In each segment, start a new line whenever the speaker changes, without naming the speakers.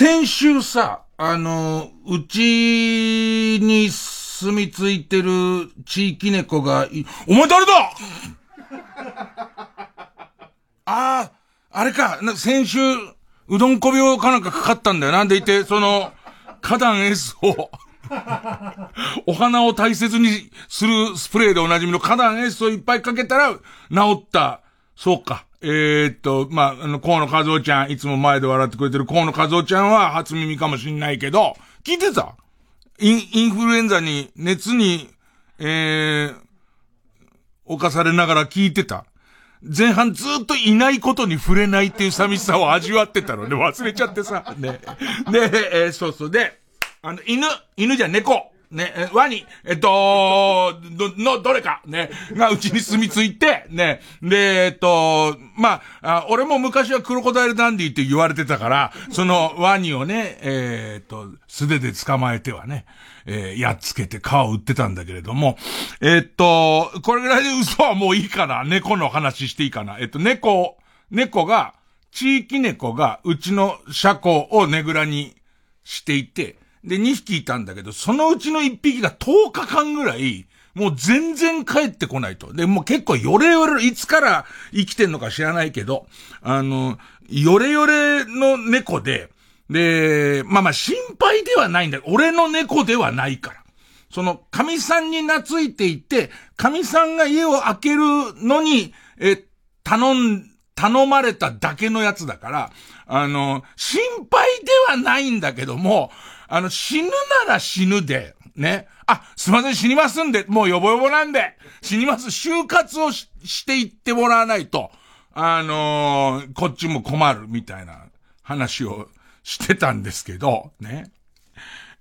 先週さ、あの、うちに住み着いてる地域猫が、お前誰だ？ああ、あれか、先週、うどんこ病かなんかかかったんだよ。なんでいて、その、花壇 S をお花を大切にするスプレーでおなじみの花壇 S をいっぱいかけたら、治った。そうか。えー、っと、まあ、あの、河野和夫ちゃん、いつも前で笑ってくれてる河野和夫ちゃんは初耳かもしんないけど、聞いてた？イン、インフルエンザに、熱に、えー、侵されながら聞いてた。前半ずっといないことに触れないっていう寂しさを味わってたのね、忘れちゃってさ。ね。で、えー、そうそう。で、あの、犬、犬じゃ猫。ね、ワニ、えっと、ど、の、どれか、ね、がうちに住み着いて、ね、で、えっと、まあ、俺も昔はクロコダイルダンディって言われてたから、そのワニをね、えー、っと、素手で捕まえてはね、えー、やっつけて皮を売ってたんだけれども、え、っと、これぐらいで嘘はもういいかな。猫の話していいかな。えっと、猫、猫が、地域猫がうちの車庫をねぐらにしていて、で、2匹いたんだけど、そのうちの1匹が10日間ぐらい、もう全然帰ってこないと。で、もう結構ヨレヨレ、いつから生きてんのか知らないけど、あの、ヨレヨレの猫で、で、まあまあ心配ではないんだ俺の猫ではないから。その、神さんに懐いていて、神さんが家を開けるのに、え、頼ん、頼まれただけのやつだから、あの、心配ではないんだけども、あの、死ぬなら死ぬで、ね。あ、すいません、死にますんで、もうヨボヨボなんで、死にます。就活をししていってもらわないと、あのー、こっちも困る、みたいな話をしてたんですけど、ね。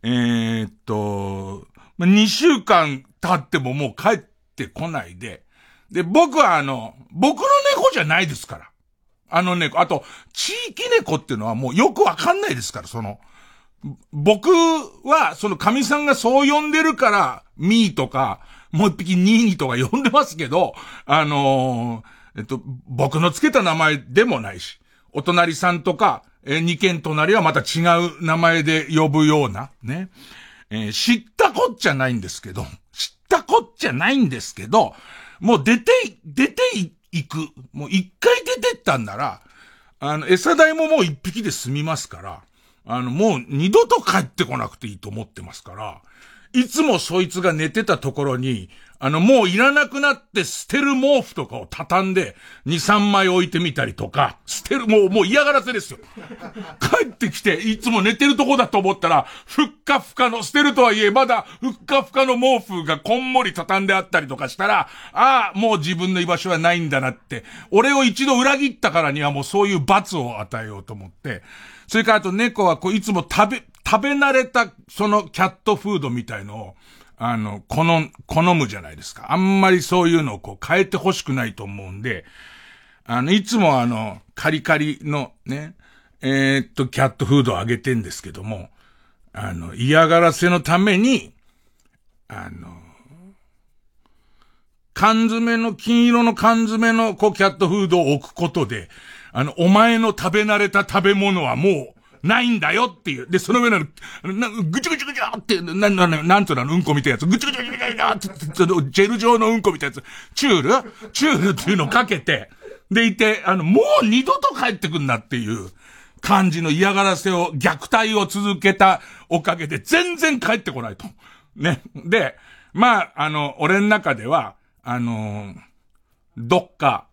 えー、っと、2週間経ってももう帰ってこないで、で、僕はあの、僕の猫じゃないですから。あの猫、あと、地域猫っていうのはもうよくわかんないですから、その、僕は、その神さんがそう呼んでるから、ミーとか、もう一匹ニーニーとか呼んでますけど、あのー、えっと、僕の付けた名前でもないし、お隣さんとか、え二軒隣はまた違う名前で呼ぶような、ね。えー、知ったこっちゃないんですけど、知ったこっちゃないんですけど、もう出て、出ていく。もう一回出てったんなら、あの、餌代ももう一匹で済みますから、あの、もう二度と帰ってこなくていいと思ってますから、いつもそいつが寝てたところに、あの、もういらなくなって捨てる毛布とかを畳んで、二、三枚置いてみたりとか、捨てる、もう、もう嫌がらせですよ。帰ってきて、いつも寝てるとこだと思ったら、ふっかふかの、捨てるとはいえ、まだ、ふっかふかの毛布がこんもり畳んであったりとかしたら、ああ、もう自分の居場所はないんだなって、俺を一度裏切ったからにはもうそういう罰を与えようと思って、それからあと猫はこういつも食べ、食べ慣れたそのキャットフードみたいのを、あの、好、好むじゃないですか。あんまりそういうのをこう変えて欲しくないと思うんで、あの、いつもあの、カリカリのね、えー、っと、キャットフードをあげてんですけども、あの、嫌がらせのために、あの、缶詰の、金色の缶詰のこうキャットフードを置くことで、あの、お前の食べ慣れた食べ物はもう、ないんだよっていう。で、その上の、な、ぐちゅぐちゅぐちゅって、な、な、なんとなのうんこみたいなやつ、ぐちゅぐちゅぐちゅぐちゅって、ジェル状のうんこみたいなやつ、チュールチュールっていうのをかけて、でいて、あの、もう二度と帰ってくんなっていう感じの嫌がらせを、虐待を続けたおかげで全然帰ってこないと。ね。で、まあ、あの、俺の中では、あのどっか、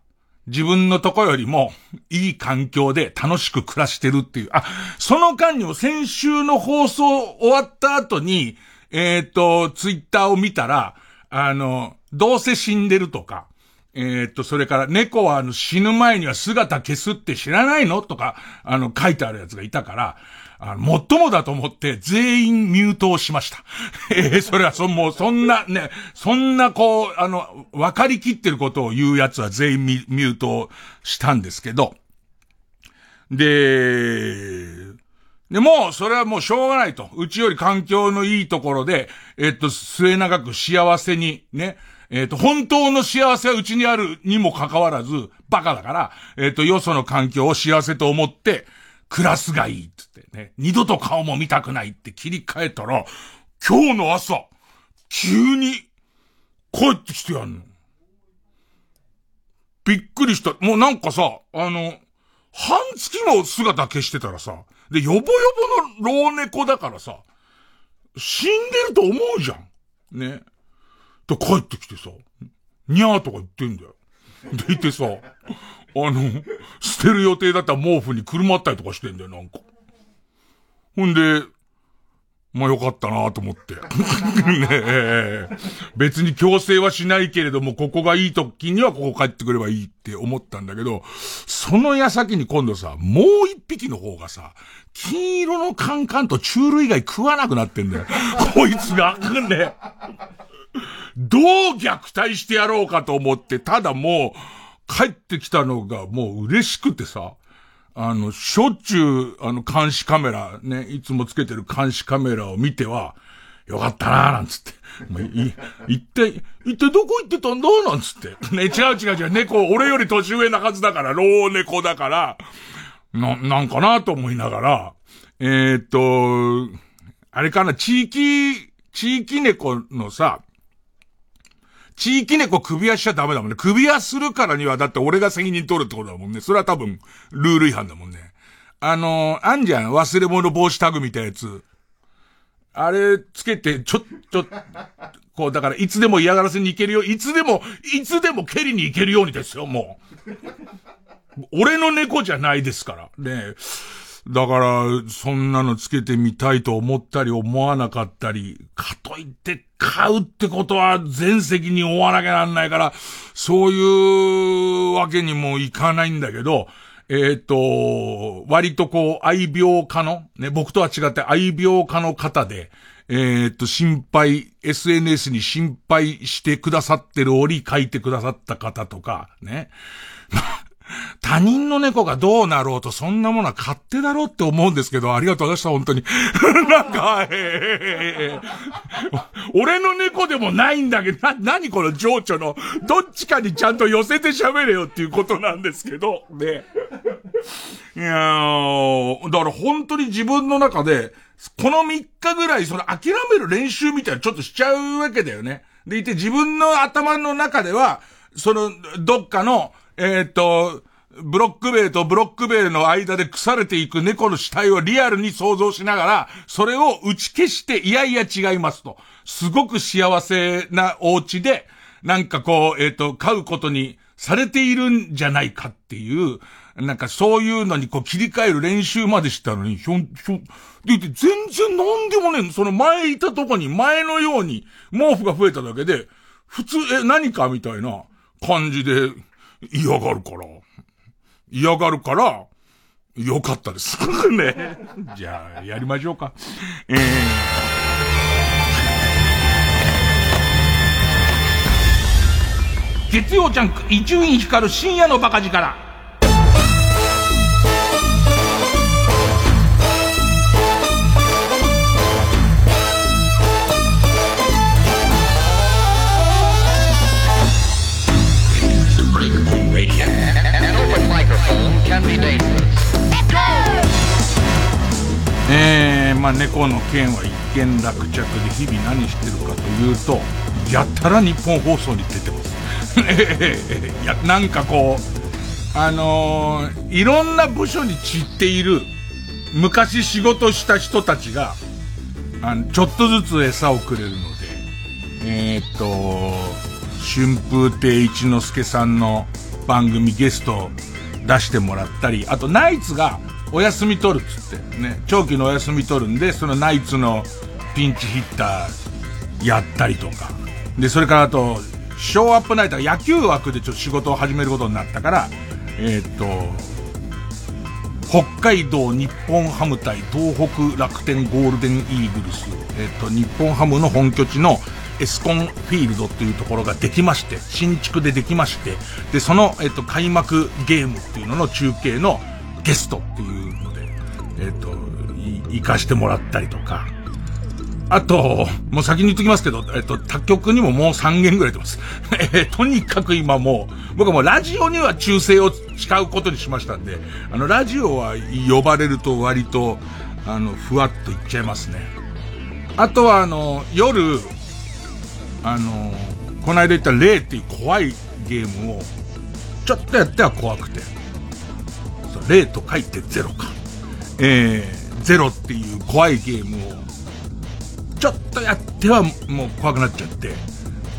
自分のとこよりもいい環境で楽しく暮らしてるっていう。あ、その間にも先週の放送終わった後に、えっ、ー、と、ツイッターを見たら、あの、どうせ死んでるとか、えっ、ー、と、それから猫はあの死ぬ前には姿消すって知らないのとか、あの書いてあるやつがいたから、あの、もっともだと思って全員ミュートをしました。えー、それはそ、もうそんなね、そんなこう、あの、分かりきってることを言うやつは全員ミミュートをしたんですけど、で、で、もう、それはもうしょうがないと。うちより環境のいいところで、えっと、末永く幸せに、ね、えっ、と、本当の幸せはうちにあるにもかかわらず、バカだから、えっ、と、よその環境を幸せと思って、クラスがいいっつってね、二度と顔も見たくないって切り替えたら、今日の朝、急に帰ってきてやんの。びっくりした。もうなんかさ、あの、半月も姿消してたらさ、で、よぼよぼの老猫だからさ、死んでると思うじゃん。ね。で、帰ってきてさ、にゃーとか言ってんだよ。でいてさ、あの、捨てる予定だった毛布にくるまったりとかしてんだよ、なんか。ほんで、まあよかったなと思って。ねえ。別に強制はしないけれども、ここがいい時にはここ帰ってくればいいって思ったんだけど、その矢先に今度さ、もう一匹の方がさ、金色のカンカンとチュール以外食わなくなってんだよ。こいつが。ね。どう虐待してやろうかと思って、ただもう、帰ってきたのがもう嬉しくてさ、あの、しょっちゅう、あの、監視カメラ、ね、いつもつけてる監視カメラを見ては、よかったなーなんつって。もうい、一体、一体どこ行ってたんだなんつって。ね、違う違う違う。猫、俺より年上なはずだから、老猫だから、な、なんかなと思いながら、えー、っと、あれかな、地域、地域猫のさ、地域猫首輪しちゃダメだもんね。首輪するからには、だって俺が責任取るってことだもんね。それは多分、ルール違反だもんね。あのー、あんじゃん。忘れ物防止タグみたいなやつ。あれ、つけて、ちょ、ちょ、こう、だから、いつでも嫌がらせに行けるよ。いつでも、いつでも蹴りに行けるようにですよ、もう。俺の猫じゃないですから。ねえだから、そんなのつけてみたいと思ったり思わなかったり、かといって買うってことは全責任負わなきゃなんないから、そういうわけにもいかないんだけど、えっ、ー、と、割とこう、愛病家の、ね、僕とは違って愛病家の方で、えっ、ー、と、心配、SNS に心配してくださってる折書いてくださった方とか、ね。他人の猫がどうなろうとそんなものは勝手だろうって思うんですけど、ありがとうございました、本当に。なんか、えー、俺の猫でもないんだけど、な、なにこの情緒の、どっちかにちゃんと寄せて喋れよっていうことなんですけど、ね。いやー、だから本当に自分の中で、この3日ぐらいその諦める練習みたいなちょっとしちゃうわけだよね。でいて自分の頭の中では、その、どっかの、えっ、と、ブロック塀とブロック塀の間で腐れていく猫の死体をリアルに想像しながら、それを打ち消して、いやいや違いますと。すごく幸せなお家で、なんかこう、えっ、ー、と、飼うことにされているんじゃないかっていう、なんかそういうのにこう切り替える練習までしたのに、ひょん、ひょん、で、全然なんでもね、その前いたとこに前のように毛布が増えただけで、普通、え、何かみたいな感じで嫌がるから。嫌がるから、よかったです。ね。じゃあ、やりましょうか。えー、月曜ジャンク、伊集院光る深夜のバカ力。えー、まあ猫の件は一見落着で日々何してるかというと、やったら日本放送に出てます。いや、なんかこう、あのー、いろんな部署に散っている、昔仕事した人たちが、あの、ちょっとずつ餌をくれるので、えー、っと、春風亭一之輔さんの番組ゲスト出してもらったり、あとナイツがお休み取るっつってね、長期のお休み取るんで、そのナイツのピンチヒッターやったりとか。で、それからあと、ショーアップナイター野球枠でちょっと仕事を始めることになったから、えー、っと、北海道日本ハム対東北楽天ゴールデンイーグルス、えっと、日本ハムの本拠地のエスコンフィールドっていうところができまして、新築でできまして、で、その、えっと、開幕ゲームっていうのの中継のゲストっていうので、えっと、行かしてもらったりとか、あと、もう先に言っときますけど、えっと、他局にももう3件ぐらい出ます。えとにかく今もう、僕はもうラジオには忠誠を誓うことにしましたんで、あの、ラジオは呼ばれると割と、あの、ふわっといっちゃいますね。あとはあの、夜、あの、この間言った霊っていう怖いゲームを、ちょっとやっては怖くて。霊と書いてゼロか。えー、ゼロっていう怖いゲームをちょっとやってはもう怖くなっちゃって、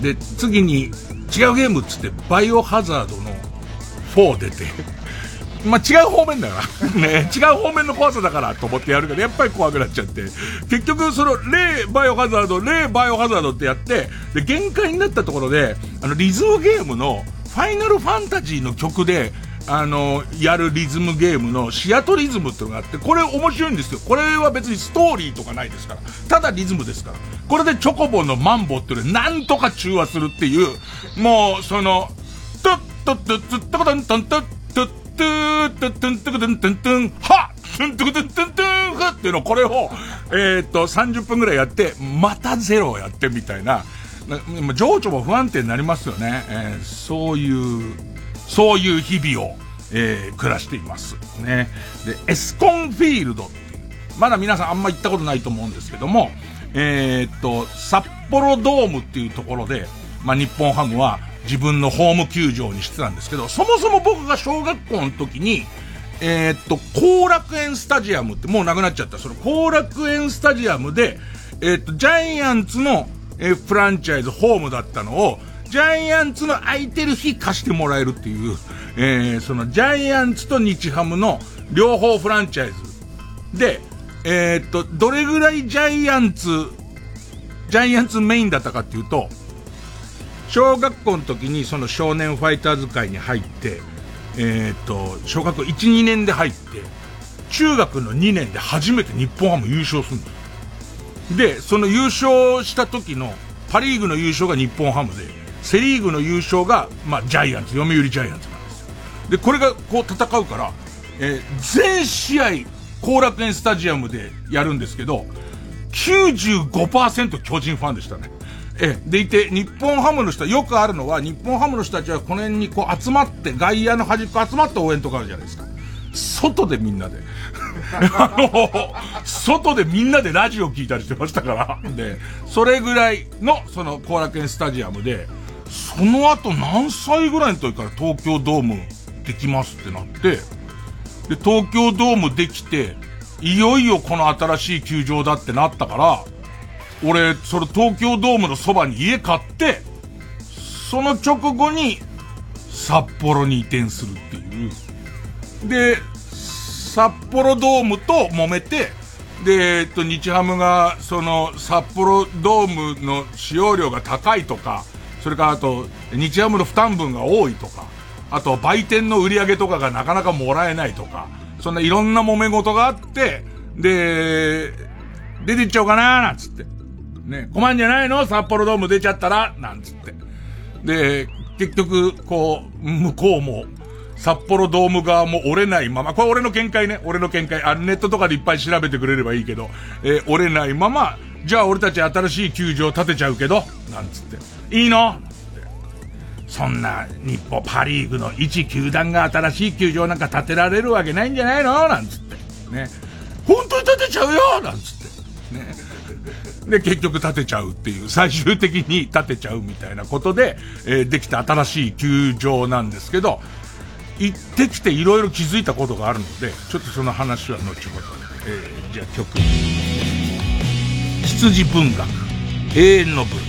で、次に違うゲームっつって、バイオハザードの4出て、まあ、違う方面だから。ね、違う方面の怖さだからと思ってやるけど、やっぱり怖くなっちゃって。結局、その、例バイオハザード、例バイオハザードってやって、で、限界になったところで、あの、リズムゲームの、ファイナルファンタジーの曲で、あの、やるリズムゲームのシアトリズムっていうのがあって、これ面白いんですよ。これは別にストーリーとかないですから。ただリズムですから。これでチョコボのマンボっていうのなんとか中和するっていう、もう、その、トットットットットコトントントットゥートゥトゥントゥクトゥントゥントゥンはトゥントゥクトゥントゥントゥンはっていうのこれを、えっと、30分くらいやって、またゼロをやってみたいな、情緒も不安定になりますよね。えー、そういう、そういう日々を、えー、暮らしています。ね。で、エスコンフィールドっていう、まだ皆さんあんま行ったことないと思うんですけども、えー、っと、札幌ドームっていうところで、まあ、日本ハムは自分のホーム球場にしてたんですけど、そもそも僕が小学校の時に、えー、っと、後楽園スタジアムってもうなくなっちゃった。その後楽園スタジアムで、えー、っと、ジャイアンツの、えー、フランチャイズホームだったのを、ジャイアンツの空いてる日貸してもらえるっていう、えー、そのジャイアンツと日ハムの両方フランチャイズ。で、えー、っと、どれぐらいジャイアンツ、ジャイアンツメインだったかっていうと、小学校の時にその少年ファイターズ会に入って、えー、っと、小学校1、2年で入って、中学の2年で初めて日本ハム優勝するんです。で、その優勝した時の、パリーグの優勝が日本ハムで、セリーグの優勝が、まあ、ジャイアンツ、読売ジャイアンツなんですよ。で、これがこう戦うから、えー、全試合、後楽園スタジアムでやるんですけど、95%巨人ファンでしたね。え、でいて、日本ハムの人はよくあるのは、日本ハムの人たちはこの辺にこう集まって、外野の端っこ集まって応援とかあるじゃないですか。外でみんなで。あの、外でみんなでラジオ聞いたりしてましたから。で、それぐらいの、その、後楽園スタジアムで、その後何歳ぐらいの時から東京ドームできますってなって、で、東京ドームできて、いよいよこの新しい球場だってなったから、俺、それ東京ドームのそばに家買って、その直後に札幌に移転するっていう。で、札幌ドームと揉めて、で、えっと、日ハムが、その、札幌ドームの使用量が高いとか、それからあと、日ハムの負担分が多いとか、あと売店の売り上げとかがなかなかもらえないとか、そんないろんな揉め事があって、で、出てっちゃおうかなーなんつって。ね、困んじゃないの？札幌ドーム出ちゃったら？なんつって。で、結局、こう、向こうも、札幌ドーム側も折れないまま、これ俺の見解ね、俺の見解。あネットとかでいっぱい調べてくれればいいけど、えー、折れないまま、じゃあ俺たち新しい球場建てちゃうけど、なんつって。いいの？そんな日本パリーグの一球団が新しい球場なんか建てられるわけないんじゃないの？なんつって。ね。本当に建てちゃうよ？なんつって。ね。で、結局建てちゃうっていう、最終的に建てちゃうみたいなことで、えー、できた新しい球場なんですけど、行ってきていろいろ気づいたことがあるので、ちょっとその話は後ほど。えー、じゃあ曲。羊文学、永遠の文。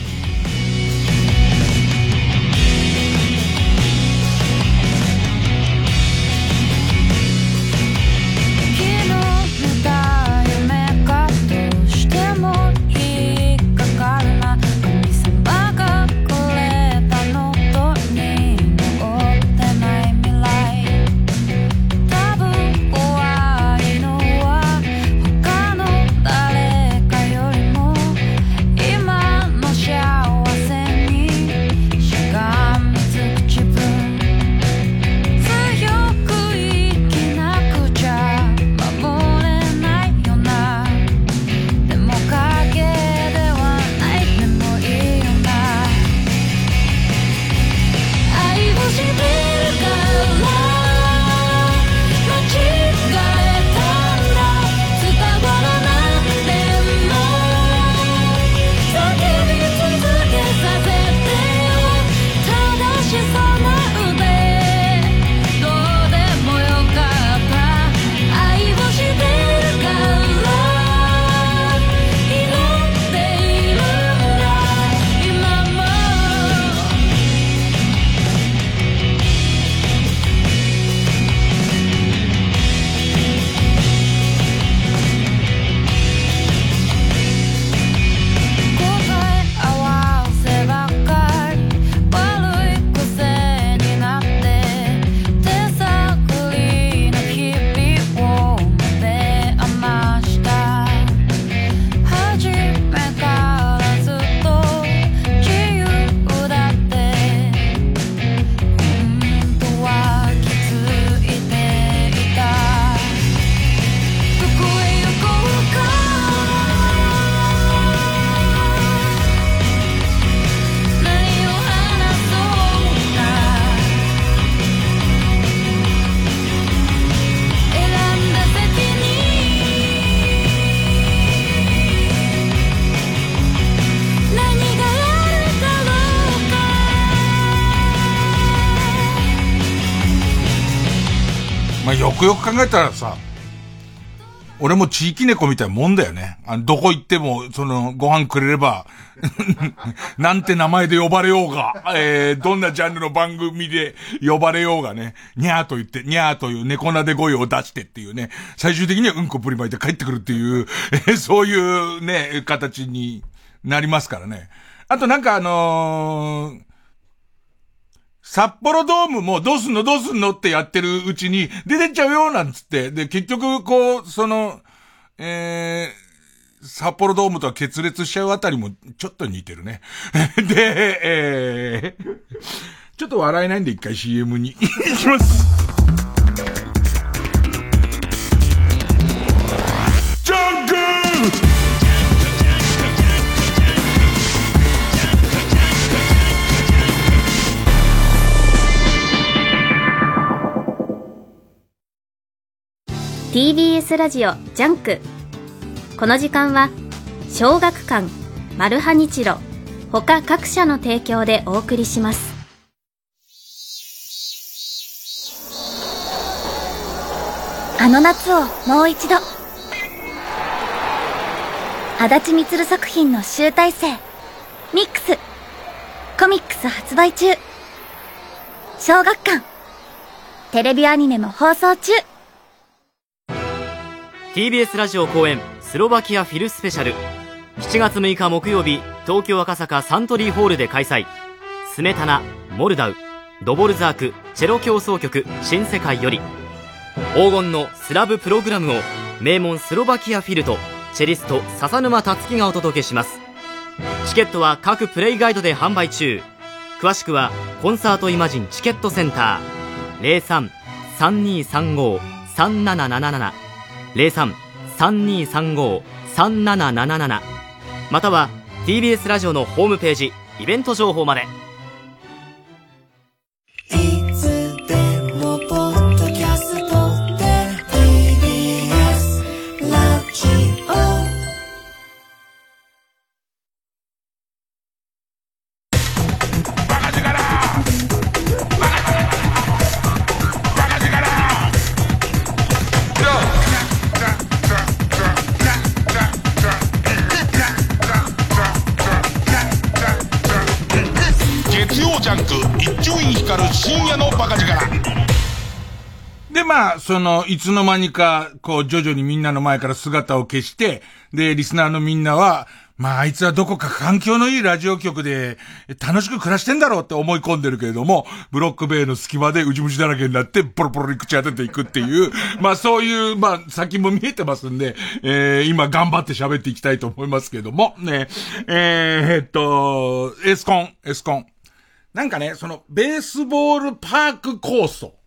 考えたらさ、俺も地域猫みたいなもんだよね。あの、どこ行っても、その、ご飯くれれば、なんて名前で呼ばれようが、えー、どんなジャンルの番組で呼ばれようがね、にゃーと言って、にゃーという猫なで声を出してっていうね、最終的にはうんこぶりまいて帰ってくるっていう、えー、そういうね、形になりますからね。あとなんかあのー札幌ドームもどうすんのどうすんのってやってるうちに出てっちゃうよなんつって。で、結局こう、その、えー、札幌ドームとは決裂しちゃうあたりもちょっと似てるね。で、えー、ちょっと笑えないんで一回 CM に 行きます。
TBS ラジオ JUNK。この時間は小学館マルハニチロ他各社の提供でお送りします。
あの夏をもう一度。あだち充作品の集大成。 MIX。コミックス発売中。小学館。テレビアニメも放送中。
TBS ラジオ公演スロバキアフィルスペシャル。7月6日木曜日東京赤坂サントリーホールで開催。スメタナモルダウ。ドボルザークチェロ協奏曲新世界より。黄金のスラブプログラムを名門スロバキアフィルとチェリスト笹沼達樹がお届けします。チケットは各プレイガイドで販売中。詳しくはコンサートイマジンチケットセンター。03-3235-3777 03-3235-3777または TBS ラジオのホームページイベント情報まで。
その、いつの間にか、こう、徐々にみんなの前から姿を消して、で、リスナーのみんなは、まあ、あいつはどこか環境のいいラジオ局で、楽しく暮らしてんだろうって思い込んでるけれども、ブロック塀の隙間でウジ虫だらけになって、ポロポロに口当てていくっていう、まあそういう、まあ先も見えてますんで、えー、今頑張って喋っていきたいと思いますけれども、ね、えー、っと、エスコン、エスコン。なんかね、その、ベースボールパーク構想。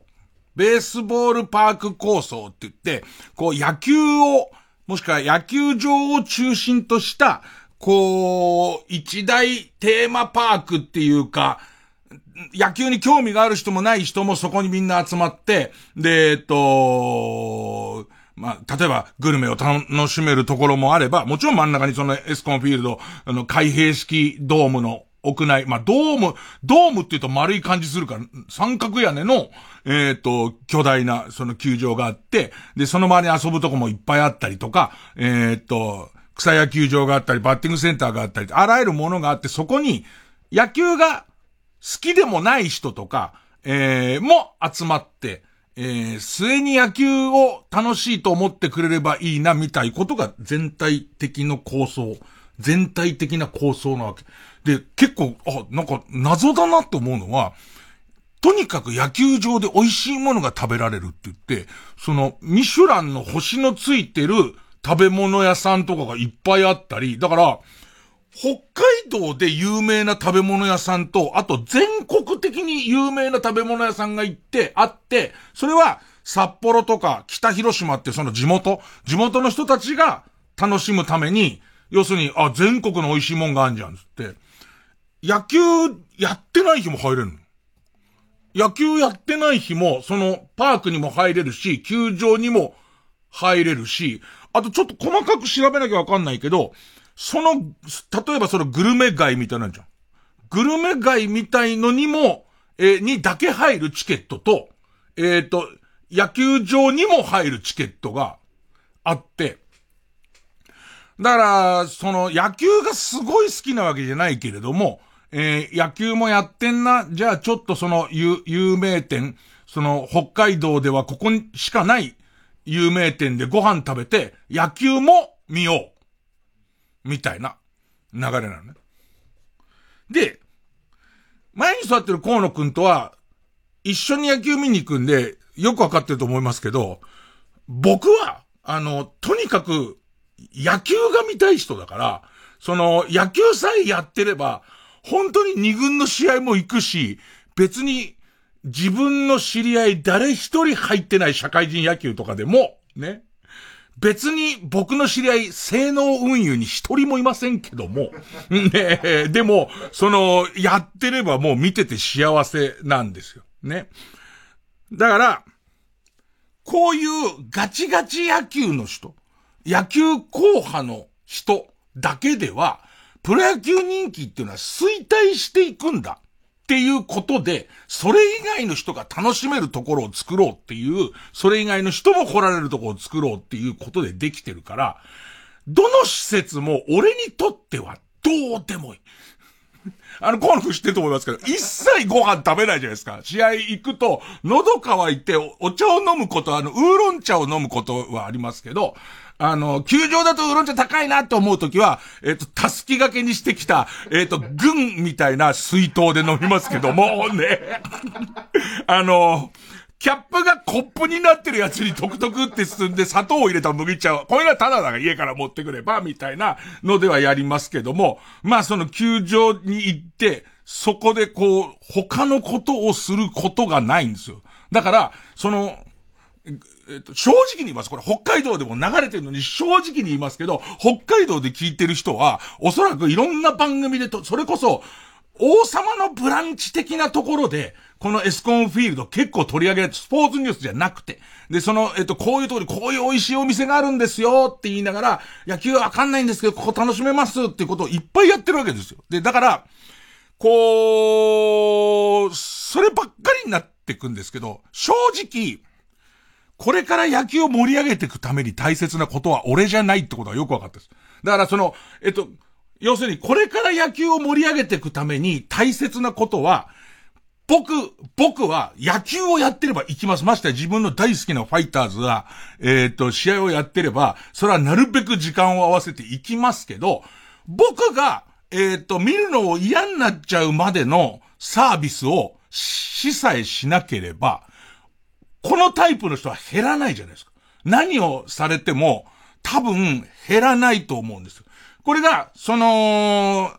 ベースボールパーク構想って言って、こう野球を、もしくは野球場を中心とした、こう、一大テーマパークっていうか、野球に興味がある人もない人もそこにみんな集まって、で、えっと、まあ、例えば、グルメを楽しめるところもあれば、もちろん真ん中にそのエスコンフィールド、あの、開閉式ドームの屋内、まあ、ドーム、ドームって言うと丸い感じするから、三角屋根の、えっ、ー、と、巨大な、その球場があって、で、その周りに遊ぶとこもいっぱいあったりとか、えっ、ー、と、草野球場があったり、バッティングセンターがあったり、あらゆるものがあって、そこに、野球が好きでもない人とか、えー、も集まって、えー、末に野球を楽しいと思ってくれればいいな、みたいことが全体的の構想、全体的な構想なわけ。で、結構、あ、なんか謎だなって思うのは、とにかく野球場で美味しいものが食べられるって言って、その、ミシュランの星のついてる食べ物屋さんとかがいっぱいあったり、だから、北海道で有名な食べ物屋さんと、あと全国的に有名な食べ物屋さんが行って、あって、それは札幌とか北広島ってその地元、地元の人たちが楽しむために、要するに、あ、全国の美味しいもんがあんじゃん、つって。野球やってない日も入れるの？野球やってない日も、そのパークにも入れるし、球場にも入れるし、あとちょっと細かく調べなきゃわかんないけど、その、例えばそのグルメ街みたいなんじゃん。グルメ街みたいのにも、えー、にだけ入るチケットと、えっ、ー、と、野球場にも入るチケットがあって、だから、その野球がすごい好きなわけじゃないけれども、えー、野球もやってんな、じゃあちょっとその有、有名店、その北海道ではここにしかない有名店でご飯食べて、野球も見よう。みたいな流れなのね。で、前に座ってる河野くんとは、一緒に野球見に行くんで、よくわかってると思いますけど、僕は、あの、とにかく、野球が見たい人だから、その、野球さえやってれば、本当に二軍の試合も行くし、別に、自分の知り合い誰一人入ってない社会人野球とかでも、ね。別に僕の知り合い、性能運輸に一人もいませんけども、ねでも、その、やってればもう見てて幸せなんですよ。ね。だから、こういうガチガチ野球の人、野球硬派の人だけでは、プロ野球人気っていうのは衰退していくんだ。っていうことで、それ以外の人が楽しめるところを作ろうっていう、それ以外の人も来られるところを作ろうっていうことでできてるから、どの施設も俺にとってはどうでもいい。あの、河野君知ってると思いますけど、一切ご飯食べないじゃないですか。試合行くと、喉乾いてお茶を飲むこと、あの、ウーロン茶を飲むことはありますけど、あの、球場だとウーロン茶高いなと思うときは、えっ、と、たすき掛けにしてきた、えっ、と、軍みたいな水筒で飲みますけども、ね。あの、キャップがコップになってるやつにトクトクって進んで砂糖を入れた麦茶を、これがただだから家から持ってくれば、みたいなのではやりますけども、まあその球場に行って、そこでこう、他のことをすることがないんですよ。だから、その、えっと、正直に言います。これ北海道でも流れてるのに正直に言いますけど、北海道で聞いてる人は、おそらくいろんな番組でと、それこそ、王様のブランチ的なところで、このエスコンフィールド結構取り上げられて、スポーツニュースじゃなくて、で、その、えっと、こういうところにこういう美味しいお店があるんですよって言いながら、野球わかんないんですけど、ここ楽しめますってことをいっぱいやってるわけですよ。で、だから、こう、そればっかりになってくんですけど、正直、これから野球を盛り上げていくために大切なことは俺じゃないってことはよくわかったです。だからその、えっと、要するにこれから野球を盛り上げていくために大切なことは、僕、僕は野球をやってれば行きます。まして自分の大好きなファイターズが、えっ、と、試合をやってれば、それはなるべく時間を合わせて行きますけど、僕が、えっ、と、見るのを嫌になっちゃうまでのサービスをしさえしなければ、このタイプの人は減らないじゃないですか。何をされても、多分減らないと思うんですよ。これが、その、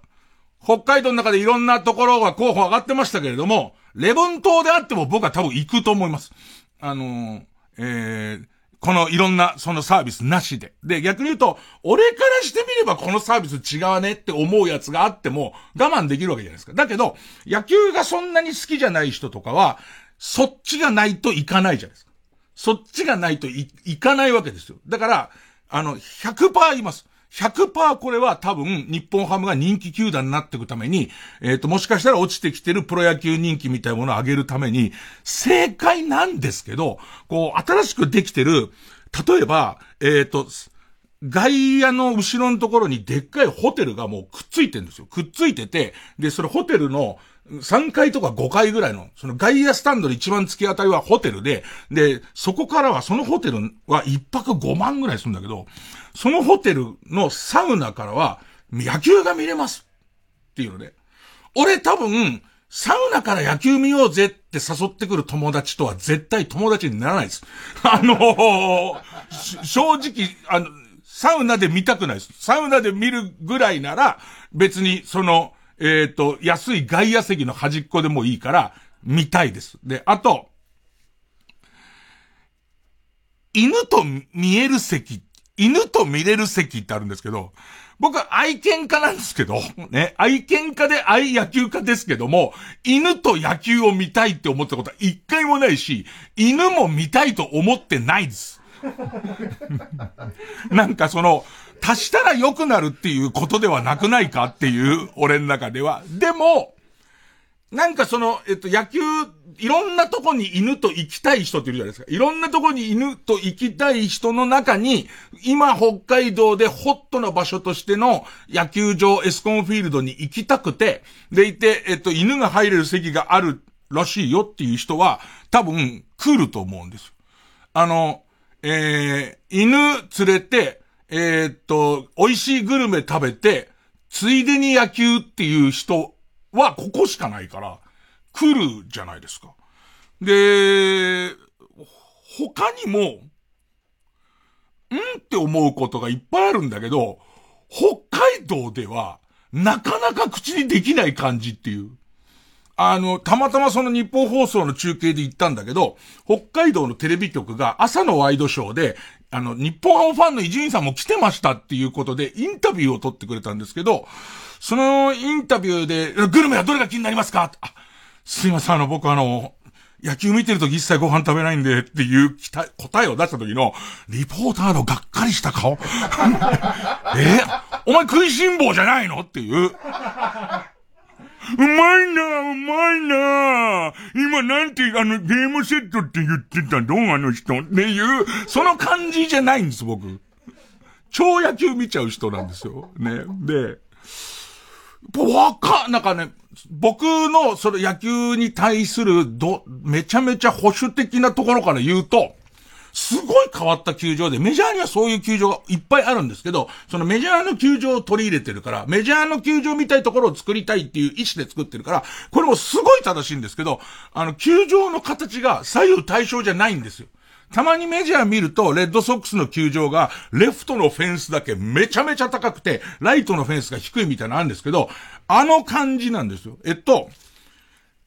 北海道の中でいろんなところが候補上がってましたけれども、レボン島であっても僕は多分行くと思います。あのー、えー、このいろんなそのサービスなしで。で、逆に言うと、俺からしてみればこのサービス違うねって思うやつがあっても我慢できるわけじゃないですか。だけど、野球がそんなに好きじゃない人とかは、そっちがないといかないじゃないですか。そっちがないとい、いかないわけですよ。だから、あの、100%言います。100%これは多分日本ハムが人気球団になっていくために、えっ、ー、と、もしかしたら落ちてきてるプロ野球人気みたいなものを上げるために、正解なんですけど、こう、新しくできてる、例えば、えっ、ー、と、外野の後ろのところにでっかいホテルがもうくっついてるんですよ。くっついてて、で、それホテルの、3階とか5階ぐらいの、その外野スタンドで一番突き当たりはホテルで、で、そこからは、そのホテルは1泊5万ぐらいするんだけど、そのホテルのサウナからは、野球が見れますっていうので、俺多分、サウナから野球見ようぜって誘ってくる友達とは絶対友達にならないです。あのー、正直、あの、サウナで見たくないです。サウナで見るぐらいなら、別に、その、えっ、ー、と、安い外野席の端っこでもいいから、見たいです。で、あと、犬と見える席、犬と見れる席ってあるんですけど、僕は愛犬家なんですけど、ね、愛犬家で愛野球家ですけども、犬と野球を見たいって思ったことは一回もないし、犬も見たいと思ってないです。なんかその、足したら良くなるっていうことではなくないかっていう、俺の中では。でも、なんかその、えっと、野球、いろんなとこに犬と行きたい人っているじゃないですか。いろんなとこに犬と行きたい人の中に、今北海道でホットな場所としての野球場エスコンフィールドに行きたくて、でいて、えっと、犬が入れる席があるらしいよっていう人は、多分来ると思うんです。あの、えー、犬連れて、えー、っと、美味しいグルメ食べて、ついでに野球っていう人はここしかないから、来るじゃないですか。で、他にも、んって思うことがいっぱいあるんだけど、北海道では、なかなか口にできない感じっていう。あの、たまたまその日本放送の中継で行ったんだけど、北海道のテレビ局が朝のワイドショーで、あの、日本ハムファンの伊集院さんも来てましたっていうことで、インタビューを取ってくれたんですけど、そのインタビューで、グルメはどれが気になりますか？あ、すいません、あの、僕あの、野球見てるとき一切ご飯食べないんでっていう答えを出した時の、リポーターのがっかりした顔。えお前食いしん坊じゃないの？っていう。うまいなうまいな今なんて、あの、ゲームセットって言ってたどんあの人っていう、その感じじゃないんです、僕。超野球見ちゃう人なんですよ。ね。で、わか、なんかね、僕のその野球に対するど、めちゃめちゃ保守的なところから言うと、すごい変わった球場で、メジャーにはそういう球場がいっぱいあるんですけど、そのメジャーの球場を取り入れてるから、メジャーの球場みたいところを作りたいっていう意思で作ってるから、これもすごい正しいんですけど、あの、球場の形が左右対称じゃないんですよ。たまにメジャー見ると、レッドソックスの球場が、レフトのフェンスだけめちゃめちゃ高くて、ライトのフェンスが低いみたいなのあるんですけど、あの感じなんですよ。えっと、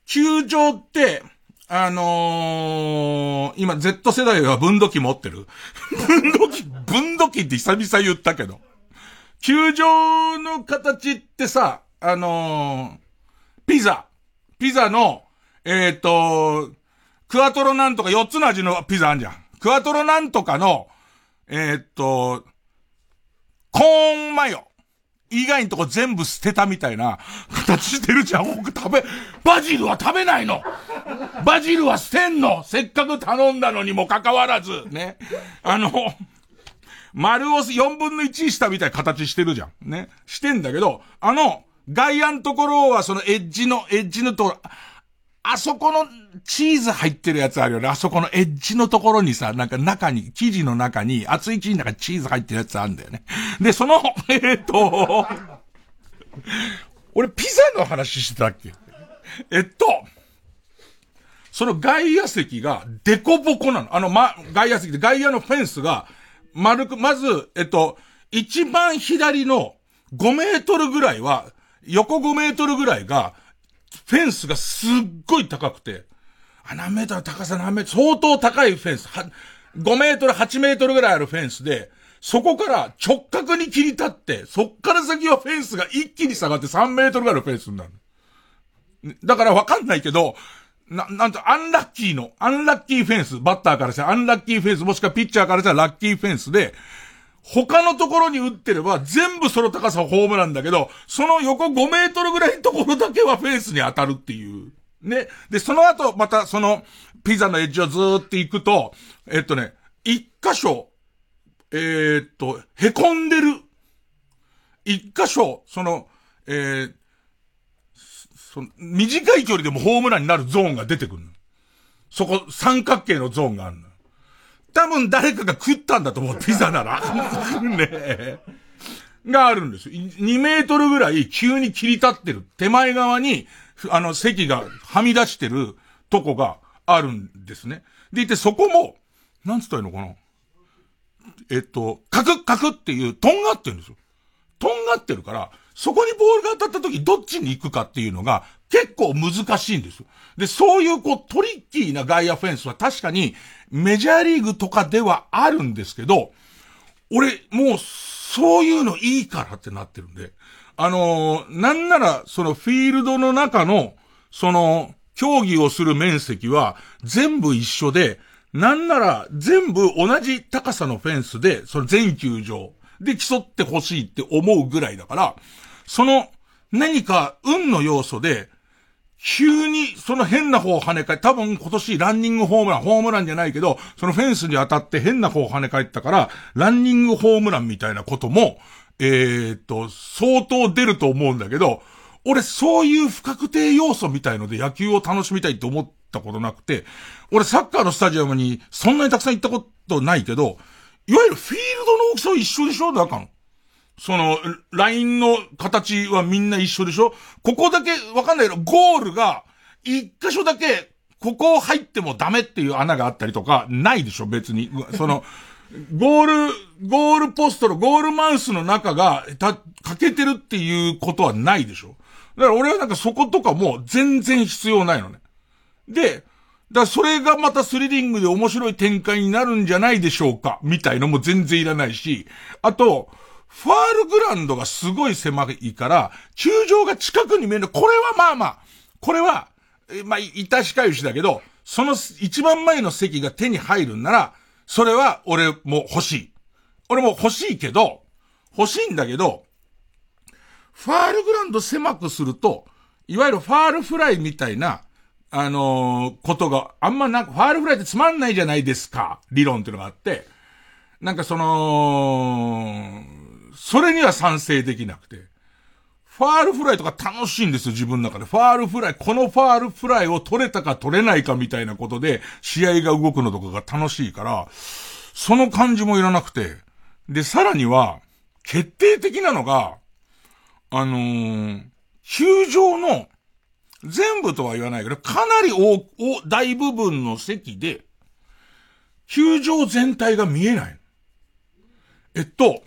球場って、あのー、今 Z 世代は分度器持ってる？分度器、分度器って久々言ったけど。球場の形ってさ、あのー、ピザ。ピザの、えっ、ー、と、クワトロなんとか4つの味のピザあんじゃん。クワトロなんとかの、えっ、と、コーンマヨ。以外のとこ全部捨てたみたいな形してるじゃん。僕食べ、バジルは食べないのバジルは捨てんのせっかく頼んだのにもかかわらず、ね。あの、丸を4分の1したみたいな形してるじゃん。ね。してんだけど、あの、外野のところはそのエッジの、エッジのところ、あそこのチーズ入ってるやつあるよね。あそこのエッジのところにさ、なんか中に、生地の中に、熱い生地の中にチーズ入ってるやつあるんだよね。で、その、えっ、と、俺ピザの話してたっけ？えっと、その外野席がデコボコなの。あの、ま、外野席で外野のフェンスが丸く、まず、えっと、一番左の5メートルぐらいは、横5メートルぐらいが、フェンスがすっごい高くて、あ、何メートル高さ何メートル、相当高いフェンス、は、5メートル、8メートルぐらいあるフェンスで、そこから直角に切り立って、そっから先はフェンスが一気に下がって3メートルぐらいのフェンスになる。だからわかんないけど、な、なんと、アンラッキーの、アンラッキーフェンス、バッターからしたらアンラッキーフェンス、もしくはピッチャーからしたらラッキーフェンスで、他のところに打ってれば全部その高さホームランだけど、その横5メートルぐらいのところだけはフェンスに当たるっていう。ね。で、その後、またその、ピザのエッジをずーって行くと、えっとね、一箇所、えー、っと、凹んでる。一箇所、その、えー、その、短い距離でもホームランになるゾーンが出てくるそこ、三角形のゾーンがあるの。多分誰かが食ったんだと思う、ピザなら。ねえ。があるんですよ。2メートルぐらい急に切り立ってる。手前側に、あの、席がはみ出してるとこがあるんですね。でいて、そこも、なんつったらいいのかな。えっと、カクッカクっていう、とんがってるんですよ。とんがってるから、そこにボールが当たった時どっちに行くかっていうのが結構難しいんですよ。で、そういうこうトリッキーな外野フェンスは確かにメジャーリーグとかではあるんですけど、俺もうそういうのいいからってなってるんで、あのー、なんならそのフィールドの中のその競技をする面積は全部一緒で、なんなら全部同じ高さのフェンスで、その全球場で競ってほしいって思うぐらいだから、その何か運の要素で、急にその変な方を跳ね返多分今年ランニングホームラン、ホームランじゃないけど、そのフェンスに当たって変な方を跳ね返ったから、ランニングホームランみたいなことも、えー、っと、相当出ると思うんだけど、俺そういう不確定要素みたいので野球を楽しみたいって思ったことなくて、俺サッカーのスタジアムにそんなにたくさん行ったことないけど、いわゆるフィールドの大きさは一緒でしょ？中の。その、ラインの形はみんな一緒でしょ？ここだけわかんないけど、ゴールが、一箇所だけ、ここを入ってもダメっていう穴があったりとか、ないでしょ？別に。その、ゴール、ゴールポストのゴールマウスの中が、た、欠けてるっていうことはないでしょ？だから俺はなんかそことかも全然必要ないのね。で、だからそれがまたスリリングで面白い展開になるんじゃないでしょうか、みたいのも全然いらないし、あと、ファールグランドがすごい狭いから、球場が近くに見える。これはまあまあ、これは、まあ、いたしかゆしだけど、その一番前の席が手に入るんなら、それは俺も欲しい。俺も欲しいけど、欲しいんだけど、ファールグランド狭くすると、いわゆるファールフライみたいな、あのー、ことがあんまなく、ファールフライってつまんないじゃないですか、理論っていうのがあって、なんかその、それには賛成できなくて。ファールフライとか楽しいんですよ、自分の中で。ファールフライ、このファールフライを取れたか取れないかみたいなことで、試合が動くのとかが楽しいから、その感じもいらなくて。で、さらには、決定的なのが、あのー、球場の、全部とは言わないけど、かなり大、大部分の席で、球場全体が見えない。えっと、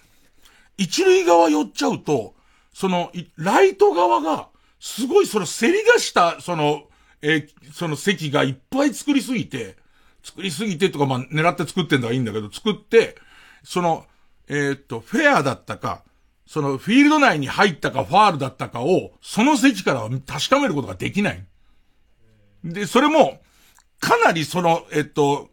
一塁側寄っちゃうと、その、ライト側が、すごいそのせり出した、その、えー、その席がいっぱい作りすぎて、作りすぎてとか、まあ、狙って作ってんのはいいんだけど、作って、その、えー、っと、フェアだったか、その、フィールド内に入ったか、ファールだったかを、その席から確かめることができない。で、それも、かなりその、えっと、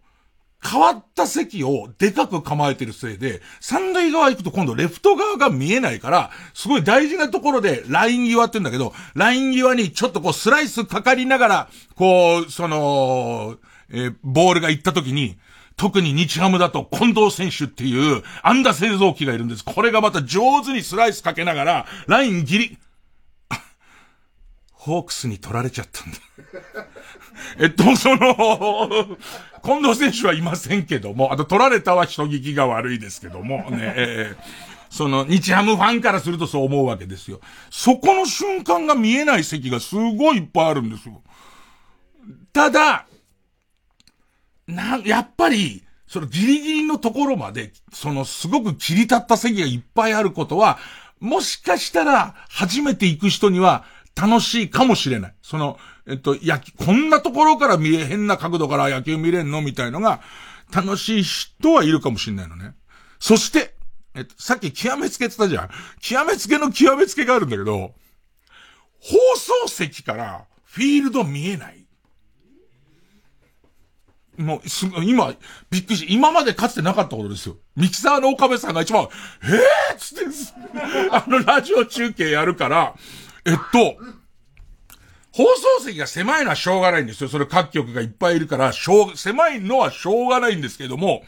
変わった席をでかく構えてるせいで、三塁側行くと今度レフト側が見えないから、すごい大事なところでライン際って言うんだけど、ライン際にちょっとこうスライスかかりながら、こう、その、えー、ボールが行った時に、特に日ハムだと近藤選手っていう安打製造機がいるんです。これがまた上手にスライスかけながら、ラインギリ、ホークスに取られちゃったんだ。えっと、その、近藤選手はいませんけども、あと取られたは人聞きが悪いですけども、ね、えー、その、日ハムファンからするとそう思うわけですよ。そこの瞬間が見えない席がすごいいっぱいあるんですよ。ただ、な、やっぱり、そのギリギリのところまで、そのすごく切り立った席がいっぱいあることは、もしかしたら初めて行く人には楽しいかもしれない。その、えっと、や、こんなところから見え、変な角度から野球見れんのみたいのが、楽しい人はいるかもしれないのね。そして、えっと、さっき極めつけって言ったじゃん。極めつけの極めつけがあるんだけど、放送席からフィールド見えない。もう、すごい、今、びっくりし、今までかつてなかったことですよ。ミキサーの岡部さんが一番、えー、つって、あの、ラジオ中継やるから、えっと、放送席が狭いのはしょうがないんですよ。それ各局がいっぱいいるから、しょう、狭いのはしょうがないんですけども、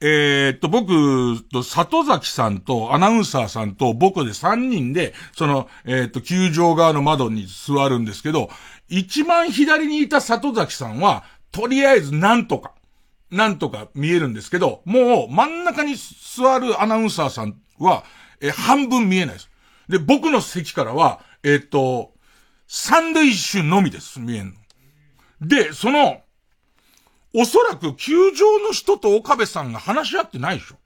えー、っと、僕と里崎さんとアナウンサーさんと僕で3人で、その、えー、っと、球場側の窓に座るんですけど、一番左にいた里崎さんは、とりあえずなんとか、なんとか見えるんですけど、もう真ん中に座るアナウンサーさんは、えー、半分見えないです。で、僕の席からは、えっと、三塁手のみです、見えんの。で、その、おそらく球場の人と岡部さんが話し合ってないでしょ。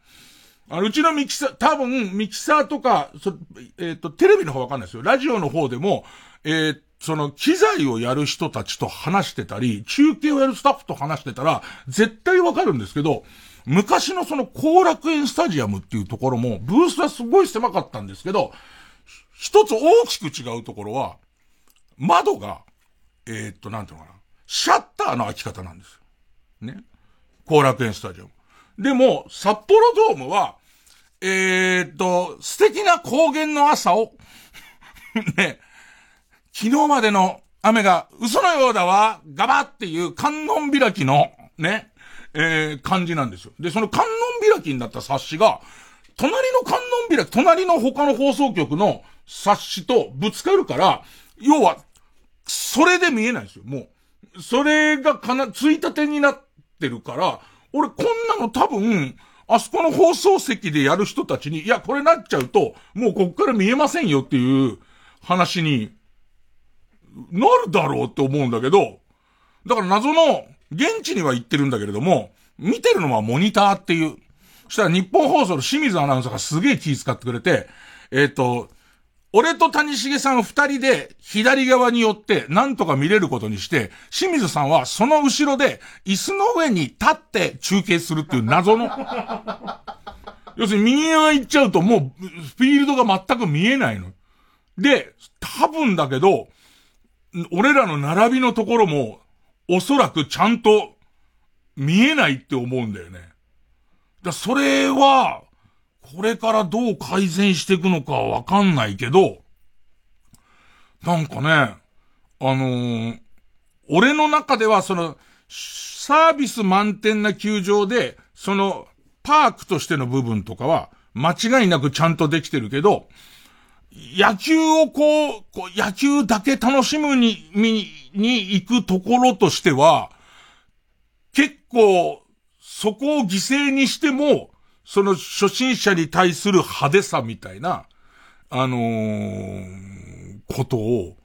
あの、うちのミキサー、多分、ミキサーとか、そえっ、ー、と、テレビの方わかんないですよ。ラジオの方でも、えー、その、機材をやる人たちと話してたり、中継をやるスタッフと話してたら、絶対わかるんですけど、昔のその後楽園スタジアムっていうところも、ブースはすごい狭かったんですけど、一つ大きく違うところは、窓が、えー、っと、なんていうのかな。シャッターの開き方なんですよ。ね。後楽園スタジアム。でも、札幌ドームは、えー、っと、素敵な高原の朝を ね、昨日までの雨が嘘のようだわ、ガバっていう観音開きの、ね、えー、感じなんですよ。で、その観音開きになった冊子が、隣の観音開き、隣の他の放送局の冊子とぶつかるから、要は、それで見えないんですよ、もう。それがかな、ついたてになってるから、俺こんなの多分、あそこの放送席でやる人たちに、いや、これなっちゃうと、もうこっから見えませんよっていう話になるだろうって思うんだけど、だから謎の、現地には行ってるんだけれども、見てるのはモニターっていう。そしたら日本放送の清水アナウンサーがすげえ気遣ってくれて、えっ、ー、と、俺と谷重さん二人で左側に寄ってなんとか見れることにして、清水さんはその後ろで椅子の上に立って中継するっていう謎の。要するに右側行っちゃうともうフィールドが全く見えないの。で、多分だけど、俺らの並びのところもおそらくちゃんと見えないって思うんだよね。だそれは、これからどう改善していくのかわかんないけど、なんかね、あのー、俺の中ではその、サービス満点な球場で、その、パークとしての部分とかは、間違いなくちゃんとできてるけど、野球をこう、こう野球だけ楽しむに、に、に行くところとしては、結構、そこを犠牲にしても、その初心者に対する派手さみたいな、あのー、ことを、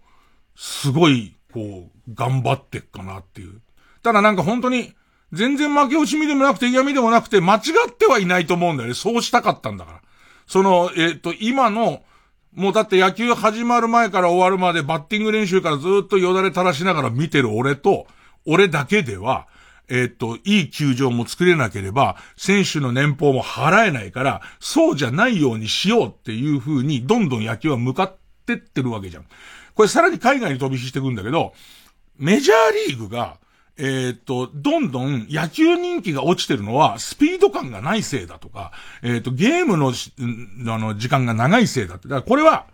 すごい、こう、頑張ってっかなっていう。ただなんか本当に、全然負け惜しみでもなくて嫌味でもなくて、間違ってはいないと思うんだよね。そうしたかったんだから。その、えっ、ー、と、今の、もうだって野球始まる前から終わるまでバッティング練習からずっとよだれ垂らしながら見てる俺と、俺だけでは、えっと、いい球場も作れなければ、選手の年俸も払えないから、そうじゃないようにしようっていう風に、どんどん野球は向かってってるわけじゃん。これさらに海外に飛び火してくんだけど、メジャーリーグが、えっ、と、どんどん野球人気が落ちてるのは、スピード感がないせいだとか、えっ、と、ゲームのあの、時間が長いせいだって。だからこれは、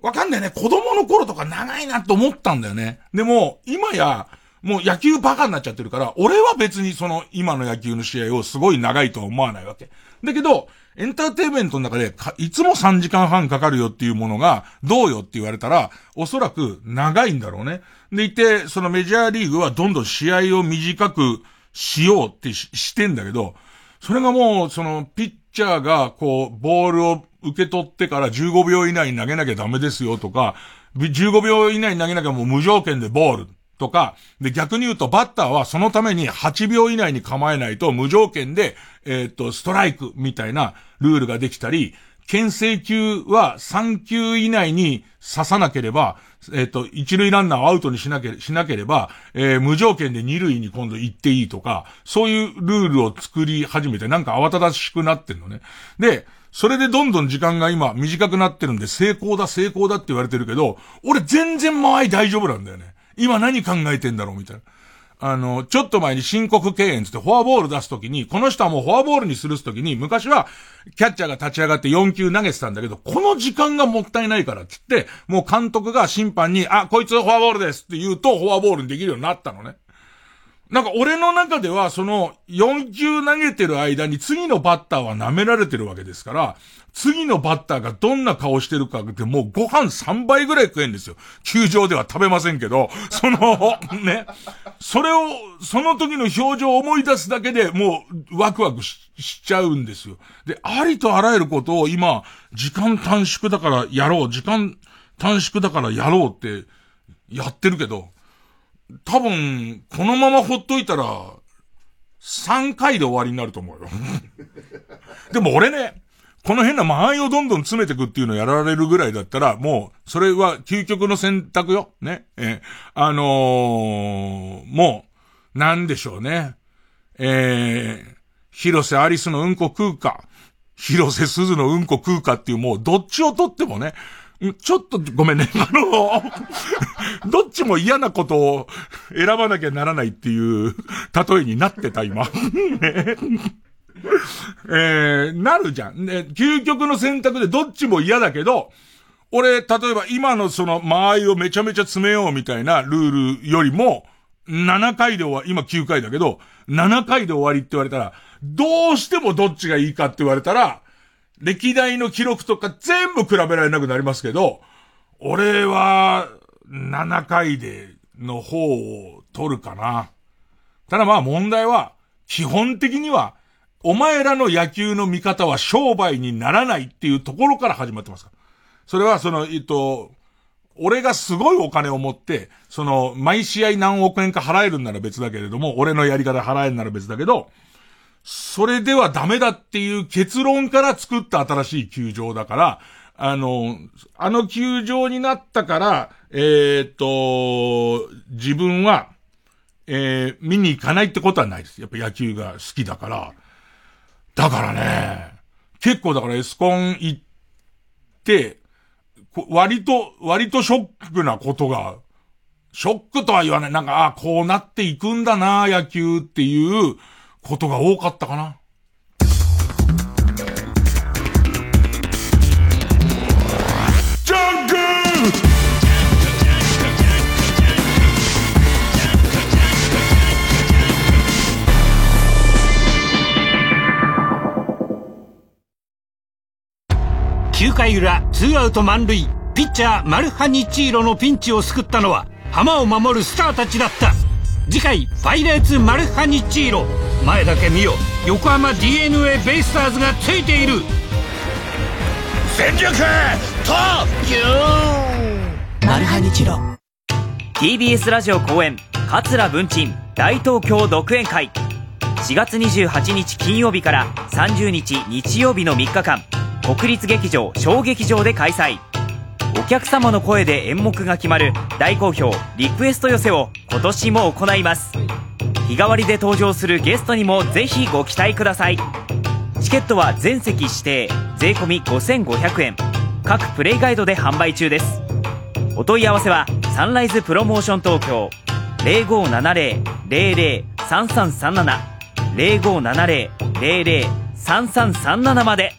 わかんないね。子供の頃とか長いなと思ったんだよね。でも、今や、もう野球バカになっちゃってるから、俺は別にその今の野球の試合をすごい長いとは思わないわけ。だけど、エンターテイメントの中でいつも3時間半かかるよっていうものが、どうよって言われたら、おそらく長いんだろうね。でいて、そのメジャーリーグはどんどん試合を短くしようってししてんだけど、それがもう、その、ピッチャーが、こう、ボールを受け取ってから15秒以内に投げなきゃダメですよとか、15秒以内に投げなきゃもう無条件でボール。とか、で、逆に言うと、バッターはそのために8秒以内に構えないと無条件で、えー、っと、ストライクみたいなルールができたり、牽制球は3球以内に刺さなければ、えっ、と、一塁ランナーをアウトにしなけれしなければ、えー、無条件で二塁に今度行っていいとか、そういうルールを作り始めて、なんか慌ただしくなってんのね。で、それでどんどん時間が今短くなってるんで、成功だ成功だって言われてるけど、俺全然間合い大丈夫なんだよね。今何考えてんだろうみたいな。あの、ちょっと前に申告敬遠つってフォアボール出すときに、この人はもうフォアボールにするときに、昔はキャッチャーが立ち上がって4球投げてたんだけど、この時間がもったいないからってって、もう監督が審判に、あ、こいつフォアボールですって言うと、フォアボールにできるようになったのね。なんか俺の中では、その、4球投げてる間に次のバッターは舐められてるわけですから、次のバッターがどんな顔してるかってもうご飯3倍ぐらい食えんですよ。球場では食べませんけど、その、ね、それを、その時の表情を思い出すだけでもうワクワクしちゃうんですよ。で、ありとあらゆることを今、時間短縮だからやろう、時間短縮だからやろうってやってるけど、多分、このままほっといたら、3回で終わりになると思うよ。でも俺ね、この変な間合いをどんどん詰めていくっていうのをやられるぐらいだったら、もう、それは究極の選択よ。ね。えあのー、もう、なんでしょうね。えー、広瀬アリスのうんこ食うか、広瀬すずのうんこ食うかっていうもう、どっちをとってもね、ちょっとごめんね。あの、どっちも嫌なことを選ばなきゃならないっていう例えになってた今。えー、なるじゃん。ね、究極の選択でどっちも嫌だけど、俺、例えば今のその間合いをめちゃめちゃ詰めようみたいなルールよりも、7回で終わり、今9回だけど、7回で終わりって言われたら、どうしてもどっちがいいかって言われたら、歴代の記録とか全部比べられなくなりますけど、俺は、7回での方を取るかな。ただまあ問題は、基本的には、お前らの野球の見方は商売にならないっていうところから始まってますから。それはその、えっと、俺がすごいお金を持って、その、毎試合何億円か払えるんなら別だけれども、俺のやり方払えるなら別だけど、それではダメだっていう結論から作った新しい球場だから、あの、あの球場になったから、えー、っと、自分は、えー、見に行かないってことはないです。やっぱ野球が好きだから。だからね、結構だからエスコン行って、割と、割とショックなことが、ショックとは言わない。なんか、あこうなっていくんだな、野球っていうことが多かったかな。
9回裏ツーアウト満塁。ピッチャーマルハニチーロのピンチを救ったのは浜を守るスターたちだった。次回パイレーツマルハニチーロ。前だけ見よ横浜 d n a ベイスターズがついている。
全力投球
マルハニチロ。
TBS ラジオ公演桂文鎮大東京独演会。4月28日金曜日から30日日曜日の3日間国立劇場小劇場で開催お客様の声で演目が決まる大好評リクエスト寄せを今年も行います。日替わりで登場するゲストにもぜひご期待ください。チケットは全席指定税込5500円。各プレイガイドで販売中です。お問い合わせはサンライズプロモーション東京0570-003337 0570-003337まで。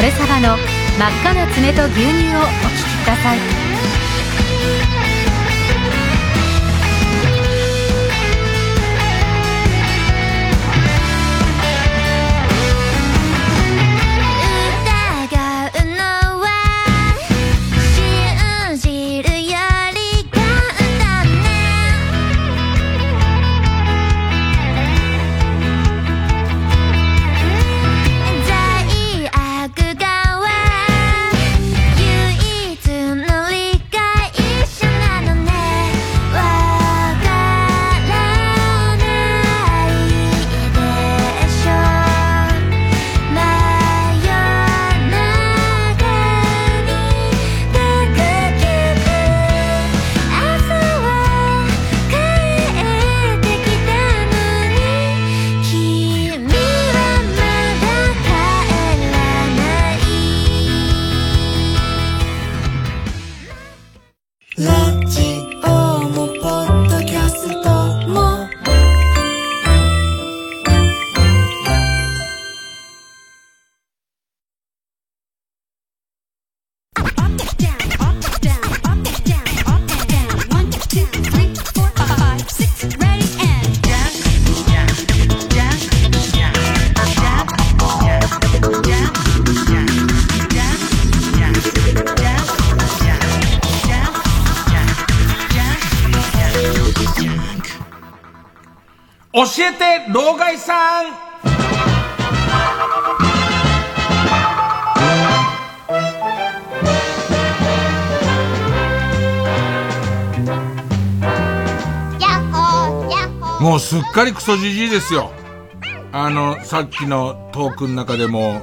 れサバの真っ赤な爪と牛乳をお聴きください。
て老害さんもうすっかりクソじじいですよ。あの、さっきのトークの中でも、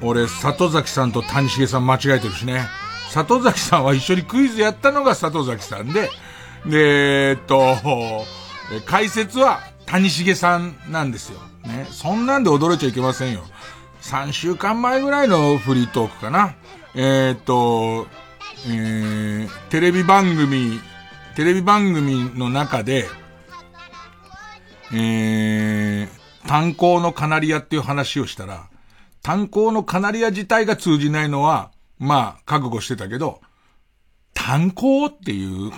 俺、里崎さんと谷重さん間違えてるしね。里崎さんは一緒にクイズやったのが里崎さんで、で、えっと、解説は谷重さんなんですよ。ね。そんなんで驚いちゃいけませんよ。3週間前ぐらいのフリートークかな。えー、っと、えー、テレビ番組、テレビ番組の中で、えー、炭鉱のカナリアっていう話をしたら、炭鉱のカナリア自体が通じないのは、まあ、覚悟してたけど、炭鉱っていう、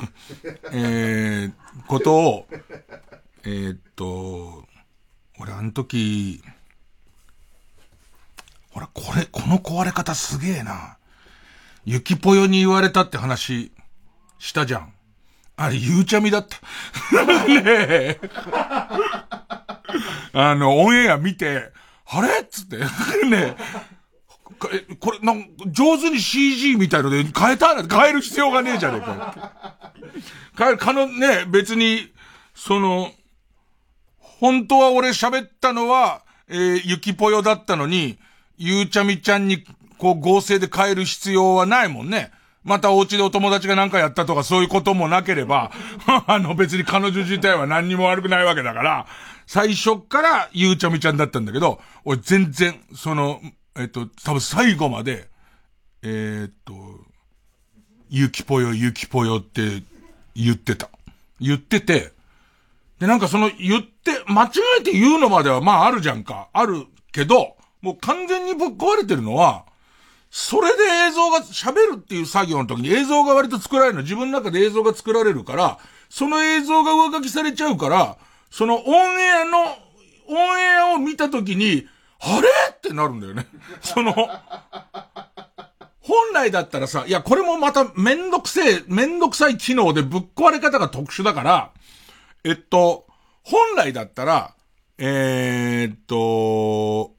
えー、ことを、えー、っと、俺あの時、ほら、これ、この壊れ方すげえな。ゆきぽよに言われたって話、したじゃん。あれ、ゆうちゃみだった。ねえ。あの、オンエア見て、あれ？っつって、ねえ、これ、なん上手に CG みたいので変えた変える必要がねえじゃねえか。変える、かの、ね、別に、その、本当は俺喋ったのは、えー、ゆきぽよだったのに、ゆうちゃみちゃんに、こう合成で変える必要はないもんね。またお家でお友達が何かやったとかそういうこともなければ、あの別に彼女自体は何にも悪くないわけだから、最初からゆうちゃみちゃんだったんだけど、俺全然、その、えっと、多分最後まで、えー、っと、ゆきぽよゆきぽよって言ってた。言ってて、で、なんかその言って、間違えて言うのまではまああるじゃんか。あるけど、もう完全にぶっ壊れてるのは、それで映像が喋るっていう作業の時に映像が割と作られるの。自分の中で映像が作られるから、その映像が上書きされちゃうから、そのオンエアの、オンエアを見た時に、あれ？ってなるんだよね。その、本来だったらさ、いや、これもまためんどくせえ、めんどくさい機能でぶっ壊れ方が特殊だから、えっと、本来だったら、えー、っと、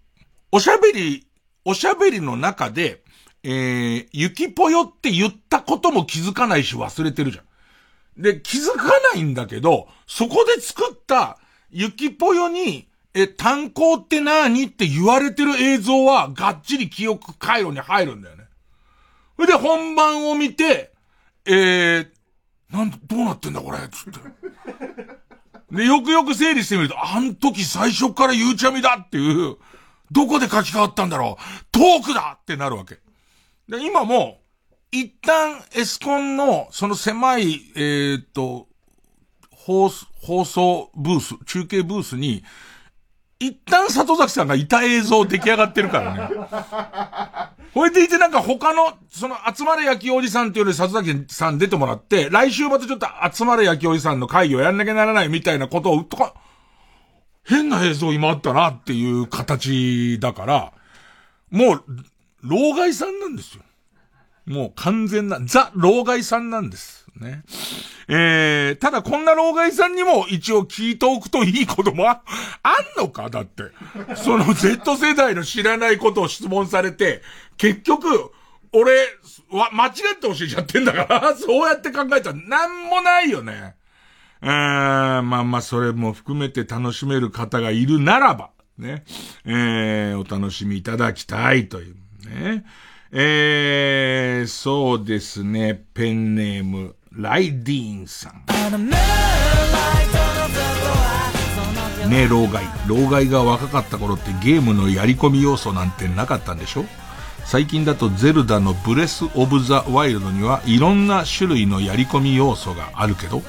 おしゃべり、おしゃべりの中で、えー、ゆきぽよって言ったことも気づかないし忘れてるじゃん。で、気づかないんだけど、そこで作ったゆきぽよに、え、炭鉱って何って言われてる映像はがっちり記憶回路に入るんだよね。それで本番を見て、えー、なんどうなってんだこれつって。で、よくよく整理してみると、あの時最初からゆうちゃみだっていう、どこで書き換わったんだろうトークだってなるわけ。で、今も、一旦エスコンの、その狭い、えー、っと、放放送ブース、中継ブースに、一旦里崎さんがいた映像出来上がってるからね。ほれでいてなんか他の、その集まれ焼きおじさんっていうより里崎さん出てもらって、来週またちょっと集まれ焼きおじさんの会議をやんなきゃならないみたいなことを、とか、変な映像今あったなっていう形だから、もう、老害さんなんですよ。もう完全な、ザ・老害さんなんです。ね。えー、ただこんな老害さんにも一応聞いておくといいこともあ、あんのか？だって。その Z 世代の知らないことを質問されて、結局、俺、わ、間違って教えちゃってんだから、そうやって考えたらなんもないよね。えー、まあまあ、それも含めて楽しめる方がいるならば、ね。えー、お楽しみいただきたいという。ね。えー、そうですね、ペンネーム、ライディーンさん。ねえ、老害。老害が若かった頃ってゲームのやり込み要素なんてなかったんでしょ？最近だとゼルダのブレス・オブ・ザ・ワイルドにはいろんな種類のやり込み要素があるけど、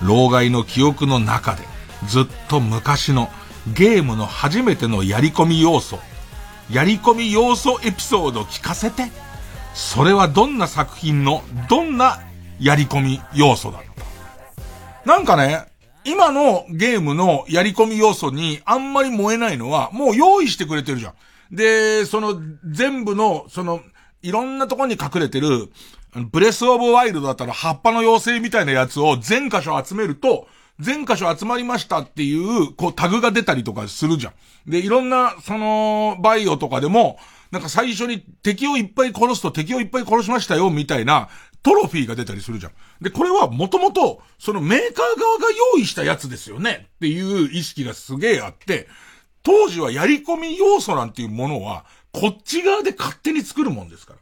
老害の記憶の中でずっと昔のゲームの初めてのやり込み要素やり込み要素エピソード聞かせて。それはどんな作品の、どんなやり込み要素だったなんかね、今のゲームのやり込み要素にあんまり燃えないのは、もう用意してくれてるじゃん。で、その全部の、その、いろんなとこに隠れてる、ブレスオブワイルドだったら葉っぱの妖精みたいなやつを全箇所集めると、全箇所集まりましたっていう、こうタグが出たりとかするじゃん。で、いろんな、その、バイオとかでも、なんか最初に敵をいっぱい殺すと敵をいっぱい殺しましたよ、みたいな、トロフィーが出たりするじゃん。で、これはもともと、そのメーカー側が用意したやつですよねっていう意識がすげえあって、当時はやり込み要素なんていうものは、こっち側で勝手に作るもんですから。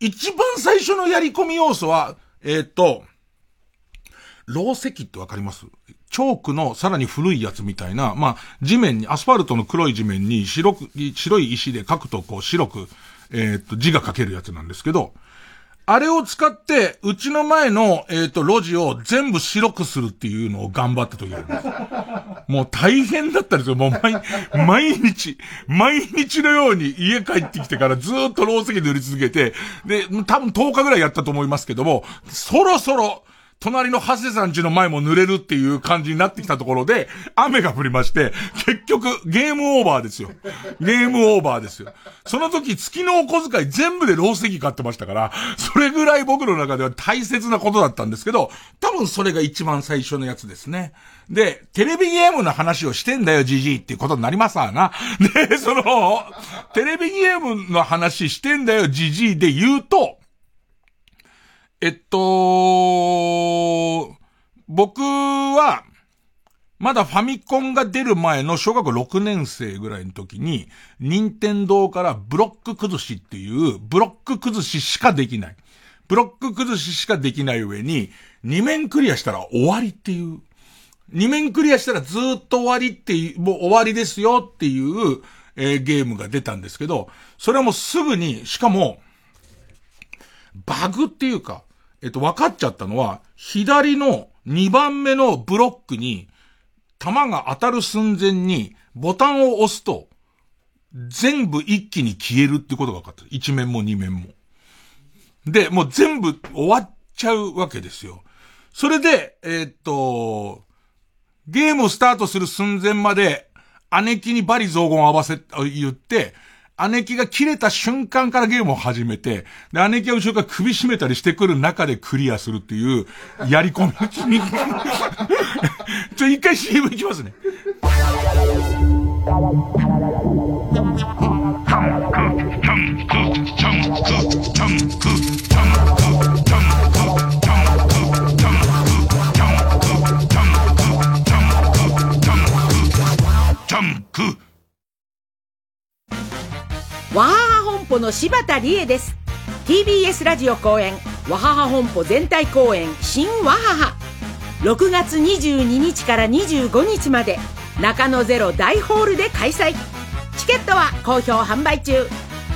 一番最初のやり込み要素は、えー、っと、ロー石ってわかります？チョークのさらに古いやつみたいな、まあ、地面に、アスファルトの黒い地面に白く、白い石で書くとこう白く、えー、っと、字が書けるやつなんですけど、あれを使って、うちの前の、えっ、ー、と、路地を全部白くするっていうのを頑張った時があるんです。もう大変だったんですよ。もう毎、毎日、毎日のように家帰ってきてからずっとロースで塗り続けて、で、多分10日ぐらいやったと思いますけども、そろそろ、隣のハセさん家の前も濡れるっていう感じになってきたところで、雨が降りまして、結局、ゲームオーバーですよ。ゲームオーバーですよ。その時、月のお小遣い全部でローステーキ買ってましたから、それぐらい僕の中では大切なことだったんですけど、多分それが一番最初のやつですね。で、テレビゲームの話をしてんだよ、じじいっていうことになりますわな。で、その、テレビゲームの話してんだよ、じじいで言うと、えっと、僕は、まだファミコンが出る前の小学6年生ぐらいの時に、任天堂からブロック崩しっていう、ブロック崩ししかできない。ブロック崩ししかできない上に、2面クリアしたら終わりっていう。2面クリアしたらずっと終わりっていう、もう終わりですよっていう、えー、ゲームが出たんですけど、それはもうすぐに、しかも、バグっていうか、えっと、分かっちゃったのは、左の2番目のブロックに、弾が当たる寸前に、ボタンを押すと、全部一気に消えるってことが分かった。一面も二面も。で、もう全部終わっちゃうわけですよ。それで、えー、っと、ゲームをスタートする寸前まで、姉貴にバリ雑言を合わせ、言って、姉貴が切れた瞬間からゲームを始めて、で、姉貴が後ろから首絞めたりしてくる中でクリアするっていう、やり込み。ちょ、一回 CM いきますね。
わはは本舗の柴田理恵です。TBS ラジオ公演わはは本舗全体公演新わはは6月22日から25日まで中野ゼロ大ホールで開催。チケットは好評販売中。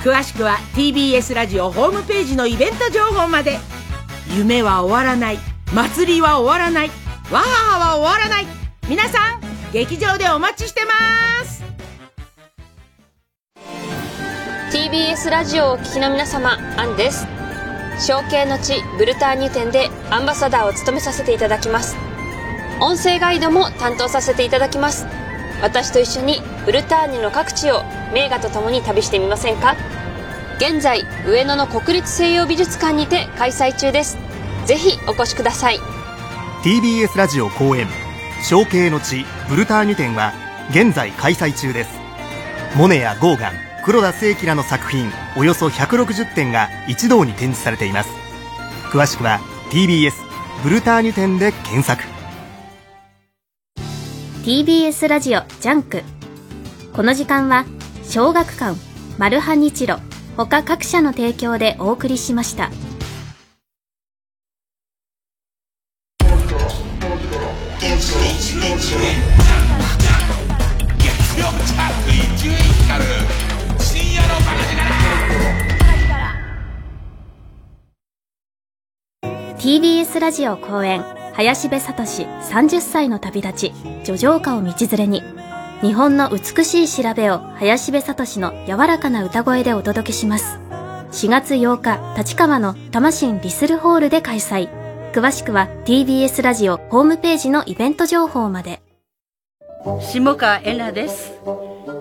詳しくは TBS ラジオホームページのイベント情報まで。夢は終わらない。祭りは終わらない。わははは終わらない。皆さん劇場でお待ちしてます。
TBS ラジオをお聴きの皆様アンです。象形の地ブルターニュ店でアンバサダーを務めさせていただきます。音声ガイドも担当させていただきます。私と一緒にブルターニュの各地を名画とともに旅してみませんか？現在上野の国立西洋美術館にて開催中です。ぜひお越しください。
TBS ラジオ公演象形の地ブルターニュ展は現在開催中です。モネやゴーガン黒田清輝らの作品およそ160点が一堂に展示されています。詳しくは TBS ブルターニュ展で検索。
TBS ラジオ JUNK。この時間は小学館マルハニチロ他各社の提供でお送りしました。TBS ラジオ公演林部聡30歳の旅立ち叙情歌を道連れに日本の美しい調べを林部聡の柔らかな歌声でお届けします。4月8日立川の魂リスルホールで開催。詳しくは TBS ラジオホームページのイベント情報まで。
下川えなです。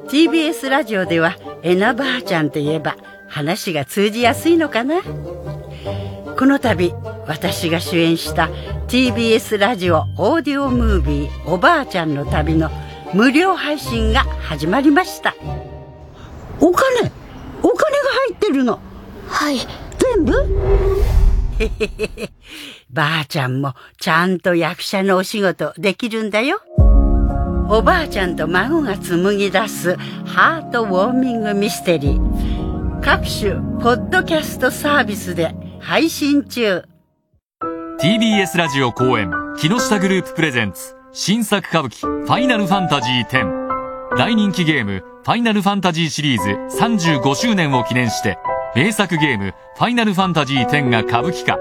TBS ラジオではえなばあちゃんといえば話が通じやすいのかな？この度私が主演した TBS ラジオオーディオムービー「おばあちゃんの旅」の無料配信が始まりました。お金？お金が入ってるの？
はい。
全部？へへへばあちゃんもちゃんと役者のお仕事できるんだよ。おばあちゃんと孫が紡ぎ出すハートウォーミングミステリー。各種ポッドキャストサービスで配信中
TBS ラジオ公演木下グループプレゼンツ新作歌舞伎ファイナルファンタジー10大人気ゲームファイナルファンタジーシリーズ35周年を記念して名作ゲームファイナルファンタジー10が歌舞伎化。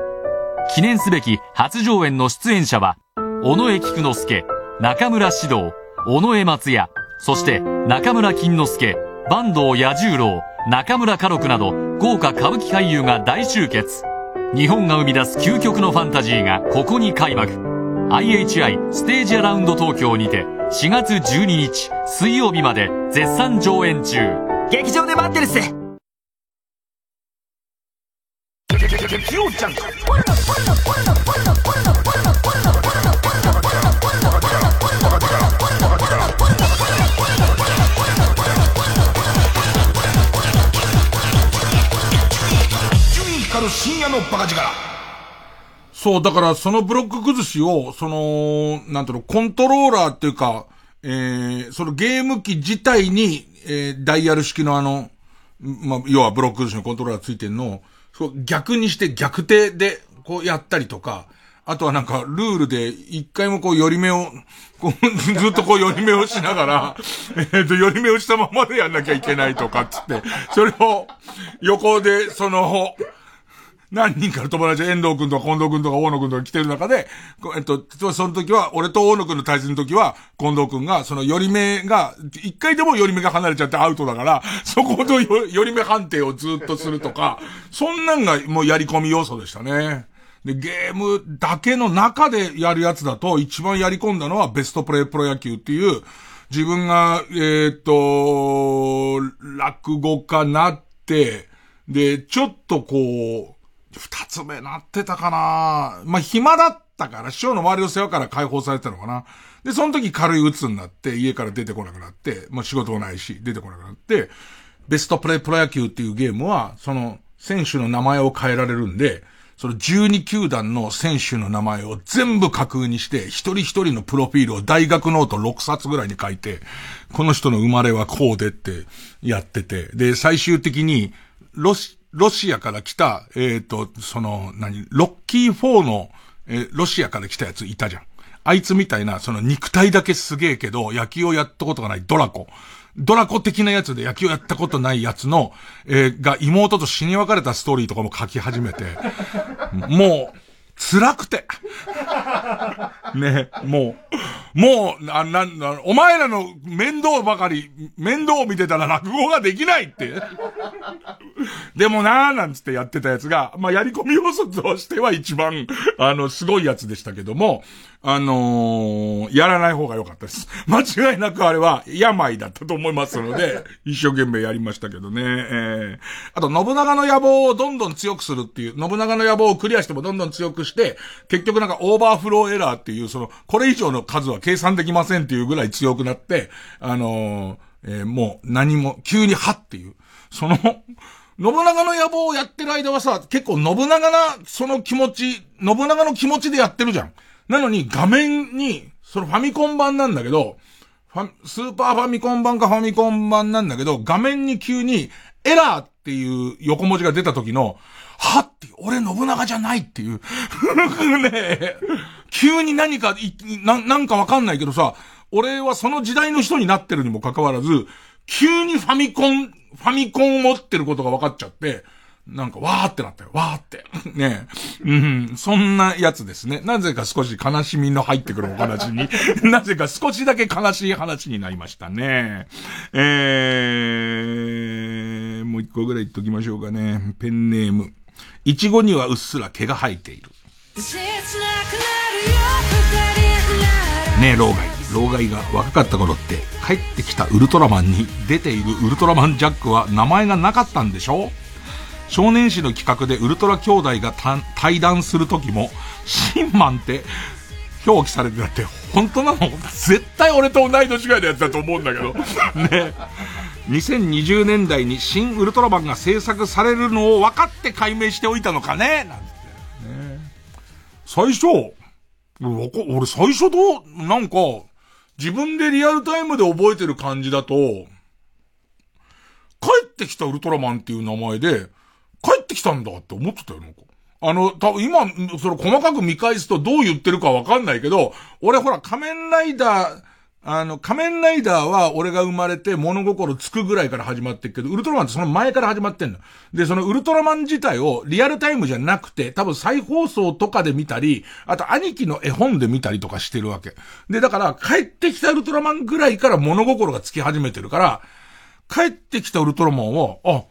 記念すべき初上演の出演者は尾上菊之助中村獅童尾上松也そして中村金之助坂東彌十郎中村歌六など豪華歌舞伎俳優が大集結。日本が生み出す究極のファンタジーがここに開幕。IHI ステージアラウンド東京にて4月12日水曜日まで絶賛上演中。
劇場で待ってるっす。
光る深夜のバカ力。そう、だからそのブロック崩しを、その、なんていうの、コントローラーっていうか、えー、そのゲーム機自体に、えー、ダイヤル式のあの、まあ、要はブロック崩しのコントローラーついてんのを、そう逆にして逆手で、こうやったりとか、あとはなんか、ルールで、一回もこう、寄り目を、こう、ずっとこう、寄り目をしながら、えっ、と、寄り目をしたままでやんなきゃいけないとか、つって、それを、横で、その、何人かの友達、遠藤くんとか近藤くんとか大野くんとか来てる中で、えっと、その時は、俺と大野くんの対戦の時は、近藤くんが、その寄り目が、一回でも寄り目が離れちゃってアウトだから、そこと寄り目判定をずっとするとか、そんなんがもうやり込み要素でしたね。で、ゲームだけの中でやるやつだと、一番やり込んだのはベストプレイプロ野球っていう、自分が、えっ、と、落語家なって、で、ちょっとこう、二つ目なってたかなまあ、暇だったから、師匠の周りの世話から解放されたのかな。で、その時軽い鬱になって、家から出てこなくなって、まあ、仕事もないし、出てこなくなって、ベストプレイプロ野球っていうゲームは、その、選手の名前を変えられるんで、その12球団の選手の名前を全部架空にして、一人一人のプロフィールを大学ノート6冊ぐらいに書いて、この人の生まれはこうでってやってて、で、最終的に、ロシ、ロシアから来た、えっ、と、その、何、ロッキー4の、え、ロシアから来たやついたじゃん。あいつみたいな、その肉体だけすげえけど、野球をやったことがないドラコ。ドラコ的なやつで野球をやったことないやつの、えー、が妹と死に別れたストーリーとかも書き始めて、もう、辛くて。ね、もう、もう、な、な、な、お前らの面倒ばかり、面倒を見てたら落語ができないって。でもなーなんつってやってたやつが、まあ、やり込み要素としては一番、あの、すごいやつでしたけども、あのー、やらない方が良かったです。間違いなくあれは病だったと思いますので、一生懸命やりましたけどね。えー、あと、信長の野望をどんどん強くするっていう、信長の野望をクリアしてもどんどん強くして、結局なんかオーバーフローエラーっていう、その、これ以上の数は計算できませんっていうぐらい強くなって、あのー、えー、もう何も、急にはっていう、その、信長の野望をやってる間はさ、結構信長な、その気持ち、信長の気持ちでやってるじゃん。なのに画面に、そのファミコン版なんだけど、ファ、スーパーファミコン版かファミコン版なんだけど、画面に急にエラーっていう横文字が出た時の、はって俺信長じゃないっていう。ね急に何か、な、なんかわかんないけどさ、俺はその時代の人になってるにもかかわらず、急にファミコン、ファミコンを持ってることが分かっちゃって、なんか、わーってなったよ。わーって。ねうん、そんなやつですね。なぜか少し悲しみの入ってくるお話に、なぜか少しだけ悲しい話になりましたね。えー、もう一個ぐらい言っときましょうかね。ペンネーム。いちごにはうっすら毛が生えている。ねえ、老害。老害が若かった頃って、帰ってきたウルトラマンに出ているウルトラマンジャックは名前がなかったんでしょ少年誌の企画でウルトラ兄弟が対談する時も、シンマンって表記されてたって、本当なの？絶対俺と同い年ぐらいのやつだと思うんだけど。ね。2020年代に新ウルトラマンが制作されるのを分かって解明しておいたのかね？なんて。最初、俺最初どう、なんか、自分でリアルタイムで覚えてる感じだと、帰ってきたウルトラマンっていう名前で、帰ってきたんだって思ってたよ、なんか。あの、多分今、その細かく見返すとどう言ってるかわかんないけど、俺ほら仮面ライダー、あの、仮面ライダーは俺が生まれて物心つくぐらいから始まってるけど、ウルトラマンってその前から始まってんの。で、そのウルトラマン自体をリアルタイムじゃなくて、多分再放送とかで見たり、あと兄貴の絵本で見たりとかしてるわけ。で、だから帰ってきたウルトラマンぐらいから物心がつき始めてるから、帰ってきたウルトラマンは、あ、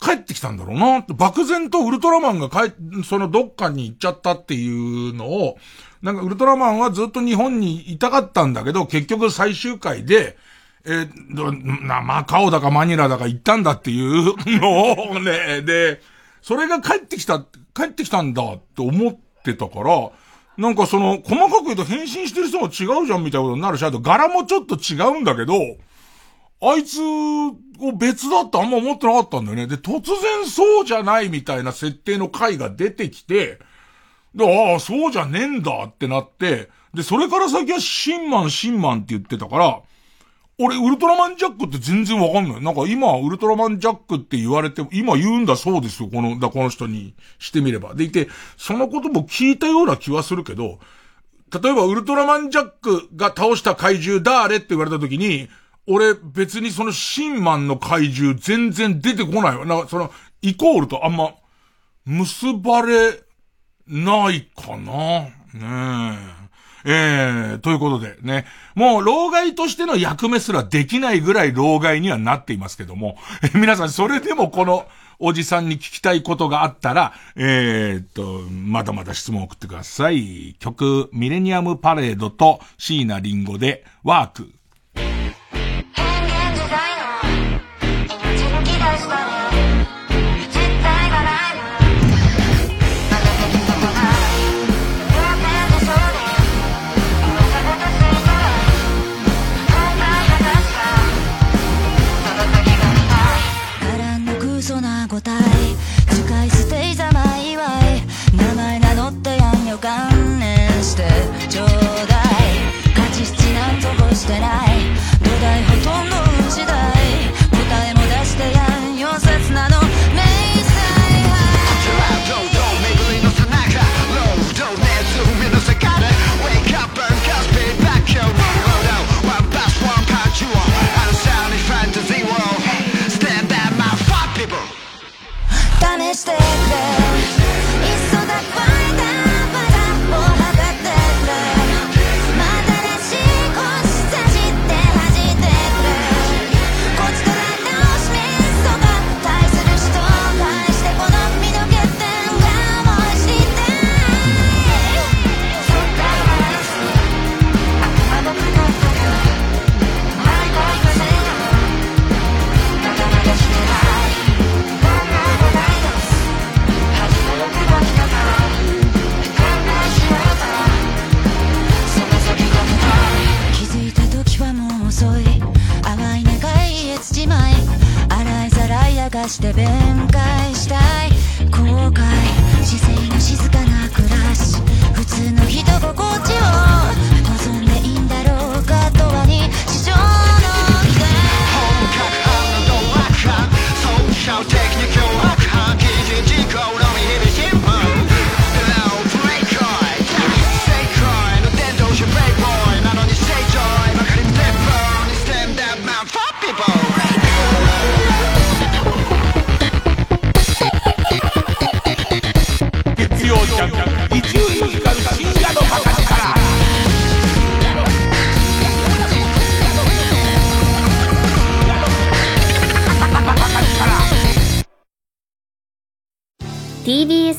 帰ってきたんだろうな、漠然とウルトラマンが帰、そのどっかに行っちゃったっていうのを、なんかウルトラマンはずっと日本にいたかったんだけど、結局最終回で、えー、な、マカオだかマニラだか行ったんだっていう のをね、で、それが帰ってきた、帰ってきたんだって思ってたから、なんかその、細かく言うと変身してる人も違うじゃんみたいなことになるし、あと柄もちょっと違うんだけど、あいつを別だってあんま思ってなかったんだよね。で、突然そうじゃないみたいな設定の回が出てきて、で、ああ、そうじゃねえんだってなって、で、それから先はシンマン、シンマンって言ってたから、俺、ウルトラマンジャックって全然わかんない。なんか今、ウルトラマンジャックって言われて、今言うんだそうですよ。この、だ、この人にしてみれば。でいて、そのことも聞いたような気はするけど、例えばウルトラマンジャックが倒した怪獣誰って言われた時に、俺別にそのシンマンの怪獣全然出てこないわ。なんかその、イコールとあんま、結ばれないかな。ねえ。えー、ということでね。もう、老害としての役目すらできないぐらい老害にはなっていますけども。え皆さん、それでもこの、おじさんに聞きたいことがあったら、えー、っと、まだまだ質問を送ってください。曲、ミレニアムパレードと椎名林檎で、ワーク。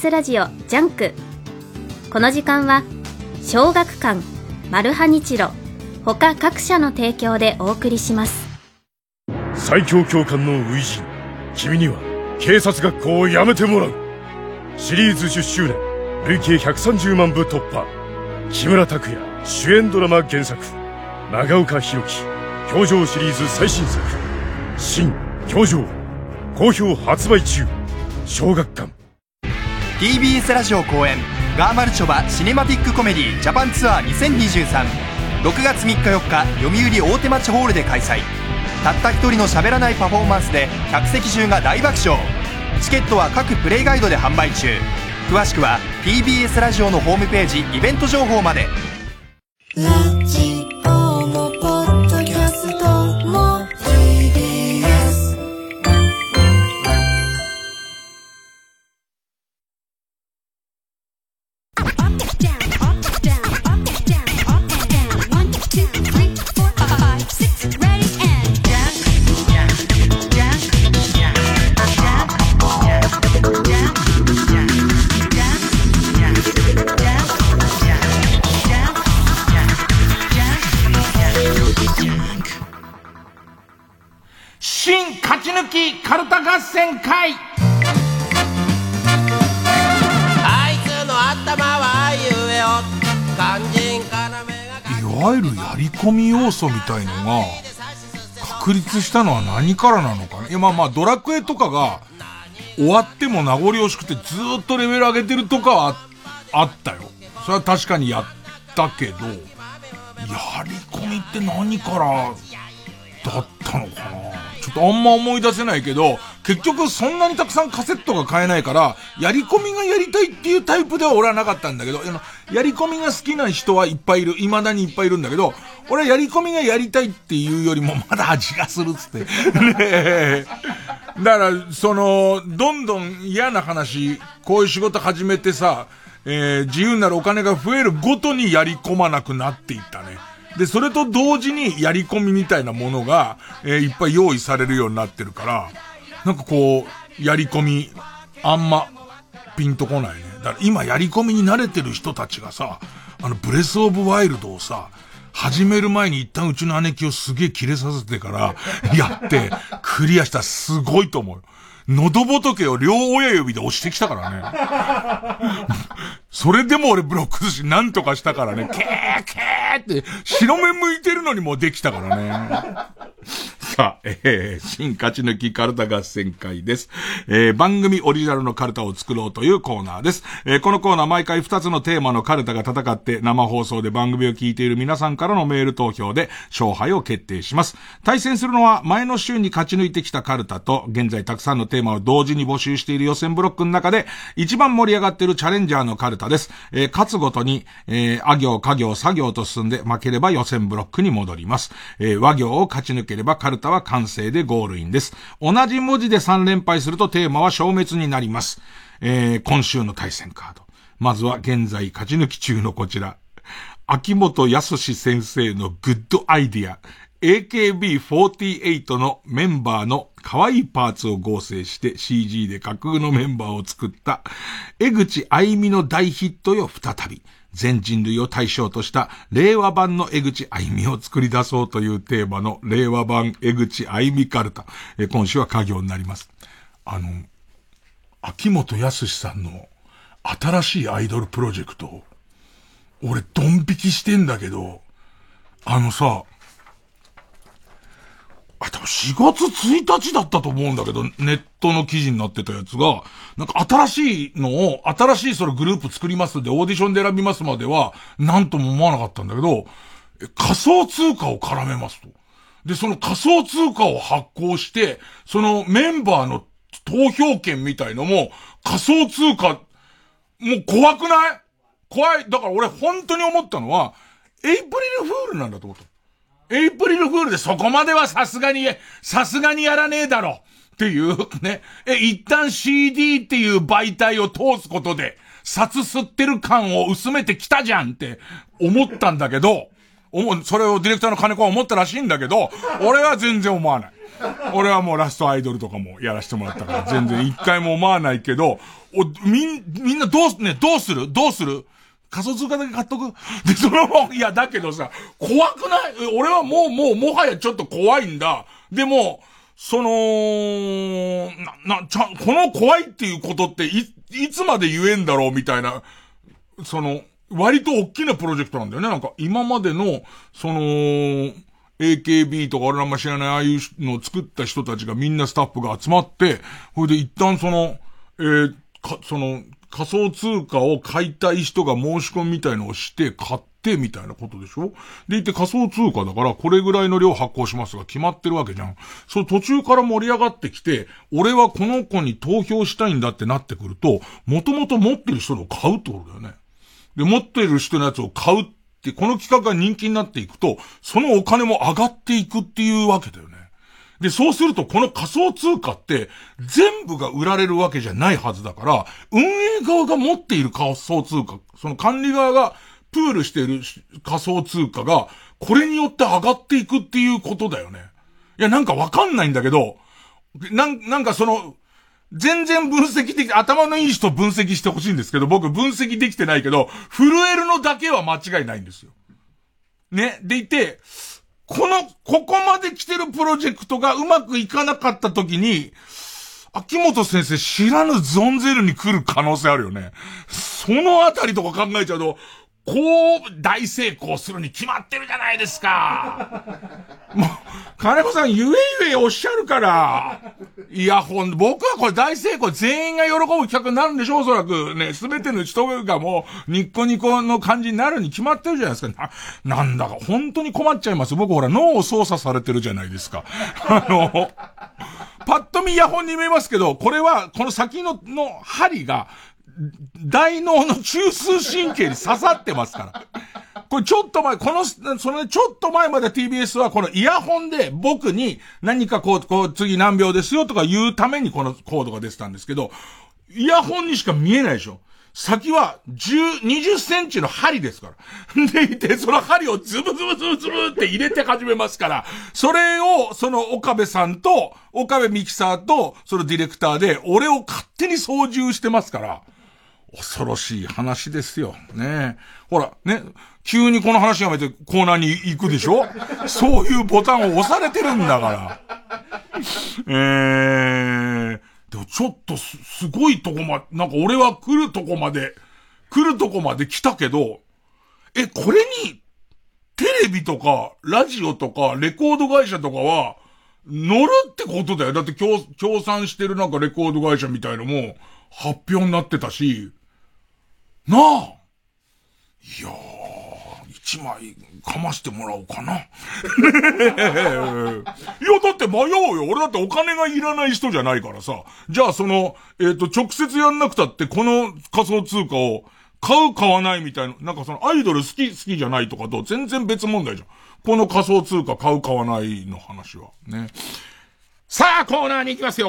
スラジオ JUNK。この時間は小学館マルハニチロ他各社の提供でお送りします。
最強教官の初陣君には警察学校を辞めてもらう。シリーズ10周年累計130万部突破。木村拓哉主演ドラマ原作。長岡弘樹教場シリーズ最新作。新表情好評発売中。小学
TBS ラジオ公演ガーマルチョバシネマティックコメディジャパンツアー2023 6月3日4日読売大手町ホールで開催。たった一人の喋らないパフォーマンスで客席中が大爆笑。チケットは各プレイガイドで販売中。詳しくは TBS ラジオのホームページイベント情報まで。
わゆるやり込み要素みたいのが確立したのは何からなのかねいやまあまあドラクエとかが終わっても名残惜しくてずっとレベル上げてるとかはあったよ。それは確かにやったけどやり込みって何からだったのかな？ちょっとあんま思い出せないけど、結局そんなにたくさんカセットが買えないから、やり込みがやりたいっていうタイプでは俺はなかったんだけど、やり込みが好きな人はいっぱいいる、未だにいっぱいいるんだけど、俺はやり込みがやりたいっていうよりもまだ味がするっつって。ねえ。だから、その、どんどん嫌な話、こういう仕事始めてさ、えー自由になるお金が増えるごとにやり込まなくなっていったね。で、それと同時にやり込みみたいなものが、えーいっぱい用意されるようになってるから、なんかこう、やり込み、あんま、ピンとこないね。だから今やり込みに慣れてる人たちがさ、あの、ブレスオブワイルドをさ、始める前に一旦うちの姉貴をすげえ切れさせてから、やって、クリアしたらすごいと思う。喉仏を両親指で押してきたからね。それでも俺ブロック寿司なんとかしたからね、ケーケーって、白目向いてるのにもできたからね。さあ、えー、新勝ち抜きカルタ合戦会です。えー、番組オリジナルのカルタを作ろうというコーナーです。えー、このコーナー毎回2つのテーマのカルタが戦って生放送で番組を聞いている皆さんからのメール投票で勝敗を決定します。対戦するのは前の週に勝ち抜いてきたカルタと、現在たくさんのテーマを同時に募集している予選ブロックの中で、一番盛り上がっているチャレンジャーのカルタです。えー、勝つごとに、えー、あ行、家行、作業と進んで負ければ予選ブロックに戻ります。えー、和行を勝ち抜ければカルタは完成でゴールインです。同じ文字で3連敗するとテーマは消滅になります。えー、今週の対戦カード。まずは現在勝ち抜き中のこちら。秋元康先生のグッドアイディア。AKB48 のメンバーの可愛いパーツを合成して CG で架空のメンバーを作った江口愛美の大ヒットよ再び。全人類を対象とした令和版の江口愛美を作り出そうというテーマの令和版江口愛美カルタ。え今週は家業になります。あの、秋元康さんの新しいアイドルプロジェクト、俺ドン引きしてんだけど、あのさ、あ、多分4月1日だったと思うんだけど、ネットの記事になってたやつが、なんか新しいのを、新しいそのグループ作りますで、オーディションで選びますまでは、なんとも思わなかったんだけど、仮想通貨を絡めますと。で、その仮想通貨を発行して、そのメンバーの投票権みたいのも、仮想通貨、もう怖くない？怖い。だから俺本当に思ったのは、エイプリルフールなんだと思った。エイプリルフールでそこまではさすがに、さすがにやらねえだろっていう、ね。え、一旦 CD っていう媒体を通すことで、札吸ってる感を薄めてきたじゃんって思ったんだけど、思それをディレクターの金子は思ったらしいんだけど、俺は全然思わない。俺はもうラストアイドルとかもやらせてもらったから、全然一回も思わないけど、お、みん、みんなどうす、ね、どうする？どうする？仮想通貨だけ買っとく？で、そのまま、いや、だけどさ、怖くない？俺はもう、もう、もはやちょっと怖いんだ。でも、その、な、な、ちゃん、この怖いっていうことって、い、いつまで言えんだろうみたいな、その、割と大きなプロジェクトなんだよね。なんか、今までの、その、AKB とか俺らも知らないああいうのを作った人たちがみんなスタッフが集まって、それで一旦その、えーか、その、仮想通貨を買いたい人が申し込みみたいのをして、買って、みたいなことでしょ？でいて仮想通貨だから、これぐらいの量発行しますが決まってるわけじゃん。そう途中から盛り上がってきて、俺はこの子に投票したいんだってなってくると、もともと持ってる人の買うってことだよね。で、持ってる人のやつを買うって、この企画が人気になっていくと、そのお金も上がっていくっていうわけだよね。で、そうするとこの仮想通貨って全部が売られるわけじゃないはずだから、運営側が持っている仮想通貨、その管理側がプールしている仮想通貨が、これによって上がっていくっていうことだよね。いや、なんかわかんないんだけど、なん、なんかその、全然分析でき、頭のいい人分析してほしいんですけど、僕分析できてないけど、震えるのだけは間違いないんですよ。ね。でいて、この、ここまで来てるプロジェクトがうまくいかなかった時に、秋元先生知らぬゾンゼルに来る可能性あるよね。そのあたりとか考えちゃうと、こう、大成功するに決まってるじゃないですか。もう、金子さん、ゆえゆえおっしゃるから。イヤホン、僕はこれ大成功、全員が喜ぶ企画になるんでしょう、おそらく。ね、すべての人がもう、ニッコニコの感じになるに決まってるじゃないですか。な、なんだか、本当に困っちゃいます。僕ほら、脳を操作されてるじゃないですか。あの、パッと見イヤホンに見えますけど、これは、この先の、の針が、大脳の中枢神経に刺さってますから。これちょっと前、この、その、ちょっと前まで TBS はこのイヤホンで僕に何かこう、こう、次何秒ですよとか言うためにこのコードが出てたんですけど、イヤホンにしか見えないでしょ。先は10、20センチの針ですから。でいて、その針をズブズブズブズブって入れて始めますから、それを、その岡部さんと、岡部ミキサーと、そのディレクターで、俺を勝手に操縦してますから、恐ろしい話ですよ。ねほら、ね、急にこの話やめてコーナーに行くでしょ？そういうボタンを押されてるんだから。えー、でもちょっとす、すごいとこま、なんか俺は来るとこまで、来るとこまで来たけど、え、これに、テレビとか、ラジオとか、レコード会社とかは、乗るってことだよ。だって協、協賛してるなんかレコード会社みたいのも、発表になってたし、なあいやー、一枚、かましてもらおうかな。いや、だって迷うよ。俺だってお金がいらない人じゃないからさ。じゃあその、えっ、と、直接やんなくたって、この仮想通貨を、買う買わないみたいな、なんかそのアイドル好き好きじゃないとかと全然別問題じゃん。この仮想通貨買う買わないの話は。ね。さあ、コーナーに行きますよ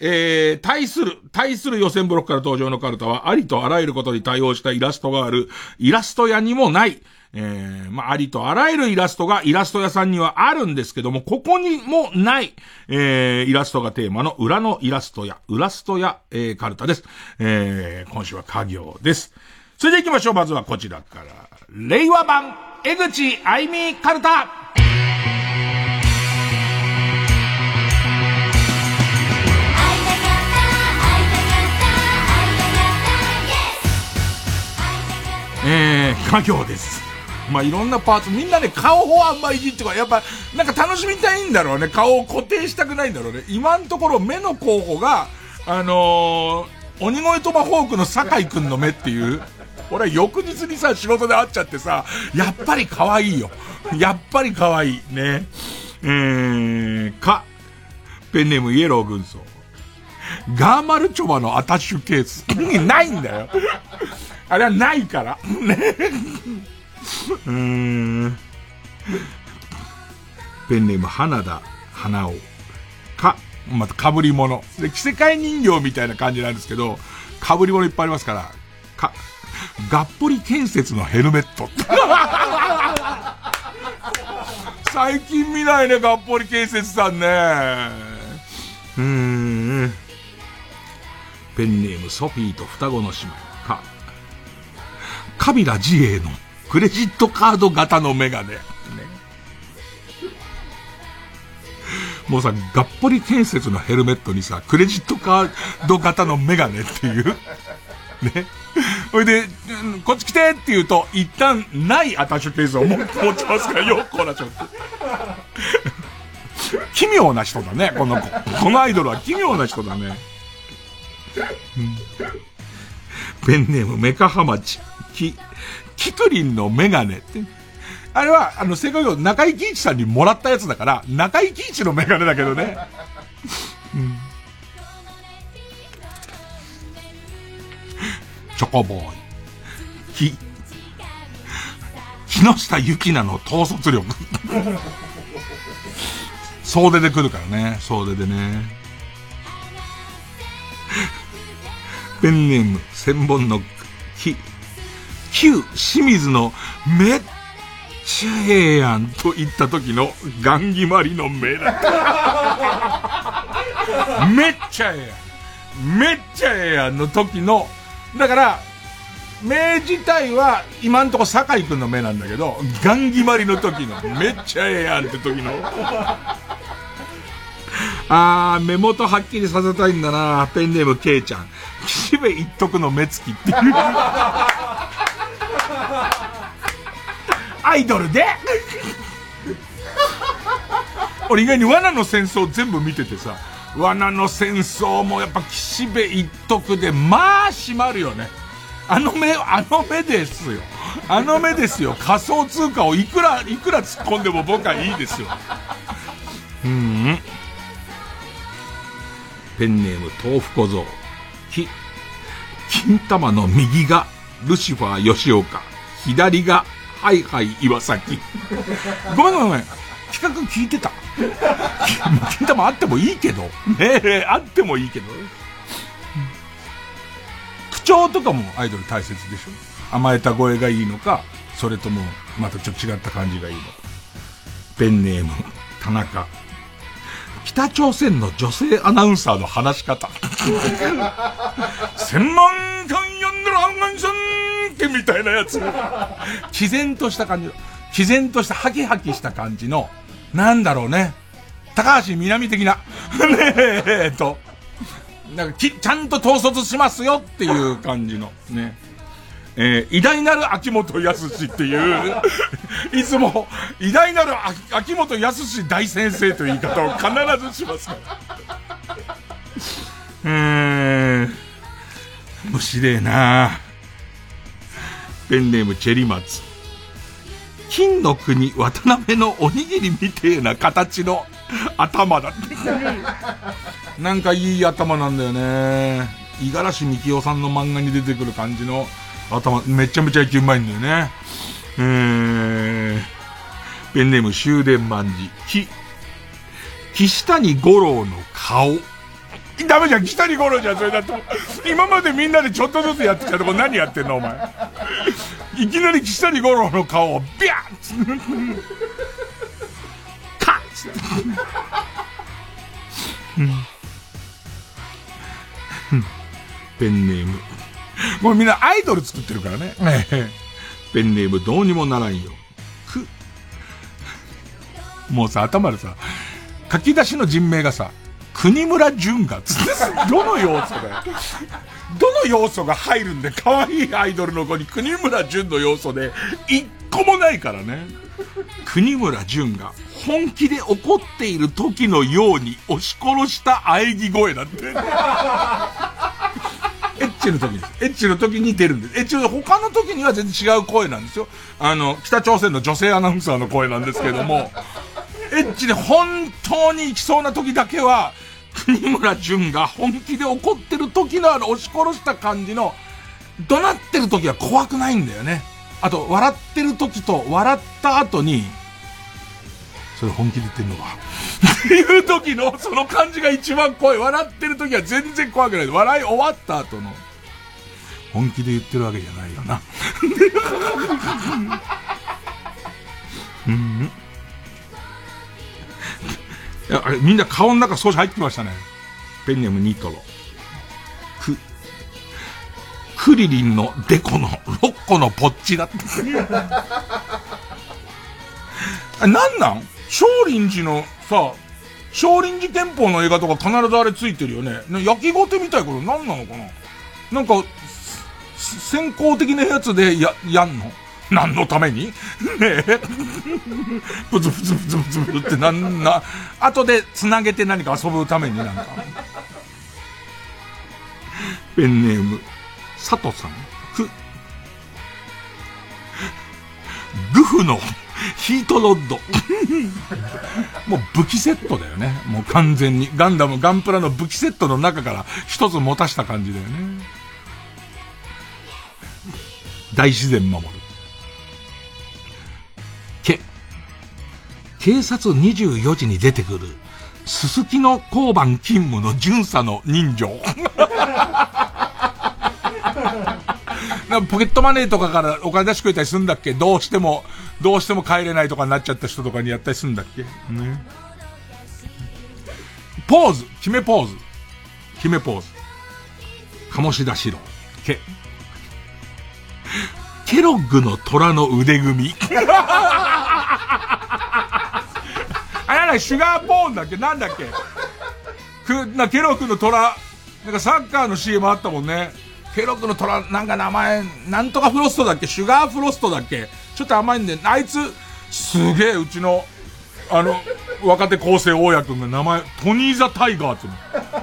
えー、対する、対する予選ブロックから登場のカルタは、ありとあらゆることに対応したイラストがある、イラスト屋にもない、えー、まあ、ありとあらゆるイラストがイラスト屋さんにはあるんですけども、ここにもない、えー、イラストがテーマの裏のイラスト屋、ウラスト屋、えー、カルタです。えー、今週は家業です。それで行きましょう。まずはこちらから。令和版、江口愛美カルタえー、家業です。まあ、いろんなパーツ、みんなね、顔をあんまいじってか、やっぱ、なんか楽しみたいんだろうね。顔を固定したくないんだろうね。今のところ目の候補が、あのー、鬼越トマホークの酒井くんの目っていう、俺は翌日にさ、仕事で会っちゃってさ、やっぱり可愛いよ。やっぱり可愛い。ね。えー、か、ペンネームイエロー軍曹。ガーマルチョバのアタッシュケース。ないんだよ。あれはないから。ね。うん。ペンネーム花田花尾。か、また被り物。で、着せ替え人形みたいな感じなんですけど、被り物いっぱいありますから、か、がっぽり建設のヘルメット。最近見ないね、がっぽり建設さんね。うーん。ペンネームソフィーと双子の姉妹。カビラ自衛のクレジットカード型のメガネ。ね、もうさ、がっぽり建設のヘルメットにさ、クレジットカード型のメガネっていう。ね。ほいで、うんこっち来てって言うと、一旦ないアタッシュケースを持ちますから、よっこらちょっと。奇妙な人だね、この子。このアイドルは奇妙な人だね。うんペンネームメカハマチ。き、キクリンのメガネって。あれは、あの、正確に中井貴一さんにもらったやつだから、中井貴一のメガネだけどね。うん。チョコボーイ。き、木下ゆきなの統率力。総出で来るからね、総出でね。ペンネーム、千本の木、旧清水のめっちゃええやんと言った時のガン決まりの目だ。めっちゃええやん。めっちゃええやんの時の、だから、目自体は今んとこ酒井くんの目なんだけど、ガン決まりの時の、めっちゃええやんって時の。あー、目元はっきりさせたいんだな。ペンネームケイちゃん。岸辺一徳の目つきっていう。アイドルで？俺意外に罠の戦争全部見ててさ、罠の戦争もやっぱ岸辺一徳で、まあ閉まるよね。あの目、あの目ですよ。あの目ですよ。仮想通貨をいくら、いくら突っ込んでも僕はいいですよ。うん。ペンネーム豆腐小僧。き、金玉の右がルシファー吉岡。左がハイハイ岩崎。ごめんごめんごめん。企画聞いてた。金玉あってもいいけど。ねえ、あってもいいけど。口調とかもアイドル大切でしょ甘えた声がいいのか、それともまたちょっと違った感じがいいのか。ペンネーム、田中。北朝鮮の女性アナウンサーの話し方。千万回読んだらハンガンさんってみたいなやつ。毅然とした感じの、毅然としたハキハキした感じの、なんだろうね。高橋みなみ的な。ねえ、えっと。なんかき、ちゃんと統率しますよっていう感じの、ね。えー偉大なる秋元康っていう、いつも、偉大なる秋秋元康大先生という言い方を必ずしますから。うーん。虫でなペンネームチェリマツ。金の国渡辺のおにぎりみてえな形の頭だって。なんかいい頭なんだよね。五十嵐美樹夫さんの漫画に出てくる感じの頭、めちゃめちゃ息うまいんだよね。えー、ペンネーム終電万事。き、岸谷五郎の顔。ダメじゃん、岸谷五郎じゃん、それだと。今までみんなでちょっとずつやってきたとこ何やってんの、お前。いきなり岸谷五郎の顔をビャンカッつってペンネーム。もうみんなアイドル作ってるからね。ペンネームどうにもならんよ。く。もうさ、頭でさ、書き出しの人名がさ、国村淳がつって、どの要素だよ。どの要素が入るんで、可愛いアイドルの子に国村淳の要素で、一個もないからね。国村淳が本気で怒っている時のように押し殺した喘ぎ声だって。エッチの時です。エッチの時に出るんです。エッチの他の時には全然違う声なんですよ。あの、北朝鮮の女性アナウンサーの声なんですけども、エッチで本当に行きそうな時だけは、国村淳が本気で怒ってる時のあの押し殺した感じの、怒鳴ってる時は怖くないんだよね。あと、笑ってる時と笑った後に、それ本気で言ってんのか。っ ていう時の、その感じが一番怖い。笑ってる時は全然怖くない。笑い終わった後の、本気で言ってるわけじゃないよな。うん。いや、あれ、みんな顔の中少し入ってましたね。ペンネームニトロ。く、クリリンのデコの6個のポッチだって。あなんなん？少林寺のさ、少林寺拳法の映画とか必ずあれついてるよね。ね焼きごてみたいこと何なのかな？なんか、先行的なやつでや、やんの？何のために？ねえ。ブツブツブツブツブツってなんな、後で繋げて何か遊ぶためになんか。ペンネーム、佐藤さん。く、フのヒートロッド。もう武器セットだよね。もう完全に。ガンダム、ガンプラの武器セットの中から一つ持たした感じだよね。大自然守る。け、警察24時に出てくる、すすきの交番勤務の巡査の人情。なポケットマネーとかからお金出してくれたりするんだっけ？どうしても、どうしても帰れないとかになっちゃった人とかにやったりするんだっけ？ね。ポーズ決めポーズ決めポーズ鴨志田四郎。け。ケロッグの虎の腕組み。あれなんだシュガーポーンだっけ？なんだっけ？く、な、ケロッグの虎、なんかサッカーの CM あったもんね。ケロッグの虎、なんか名前、なんとかフロストだっけ？シュガーフロストだっけ？ちょっと甘いんで、あいつ、すげえ、うちの、あの、若手構成大家くんが名前、トニーザタイガーって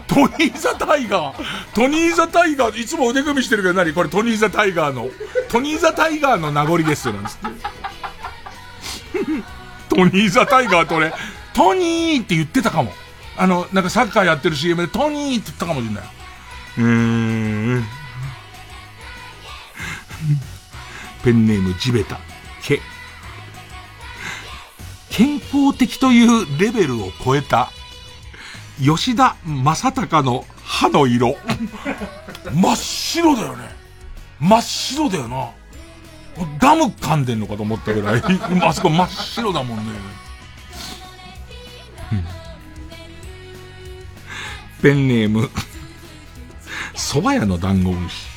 トニーザタイガー。トニーザタイガー、いつも腕組みしてるけど何？これトニーザタイガーの。トニーザタイガーの名残ですよ、なんつって。トニーザタイガーと俺、トニーって言ってたかも。あの、なんかサッカーやってる CM でトニーって言ったかもしれない。うーん。ペンネームジベタ。け。健康的というレベルを超えた、吉田正隆の歯の色。真っ白だよね。真っ白だよな。ガム噛んでんのかと思ったぐらい。あそこ真っ白だもんね。ペンネーム、蕎麦屋の団子虫。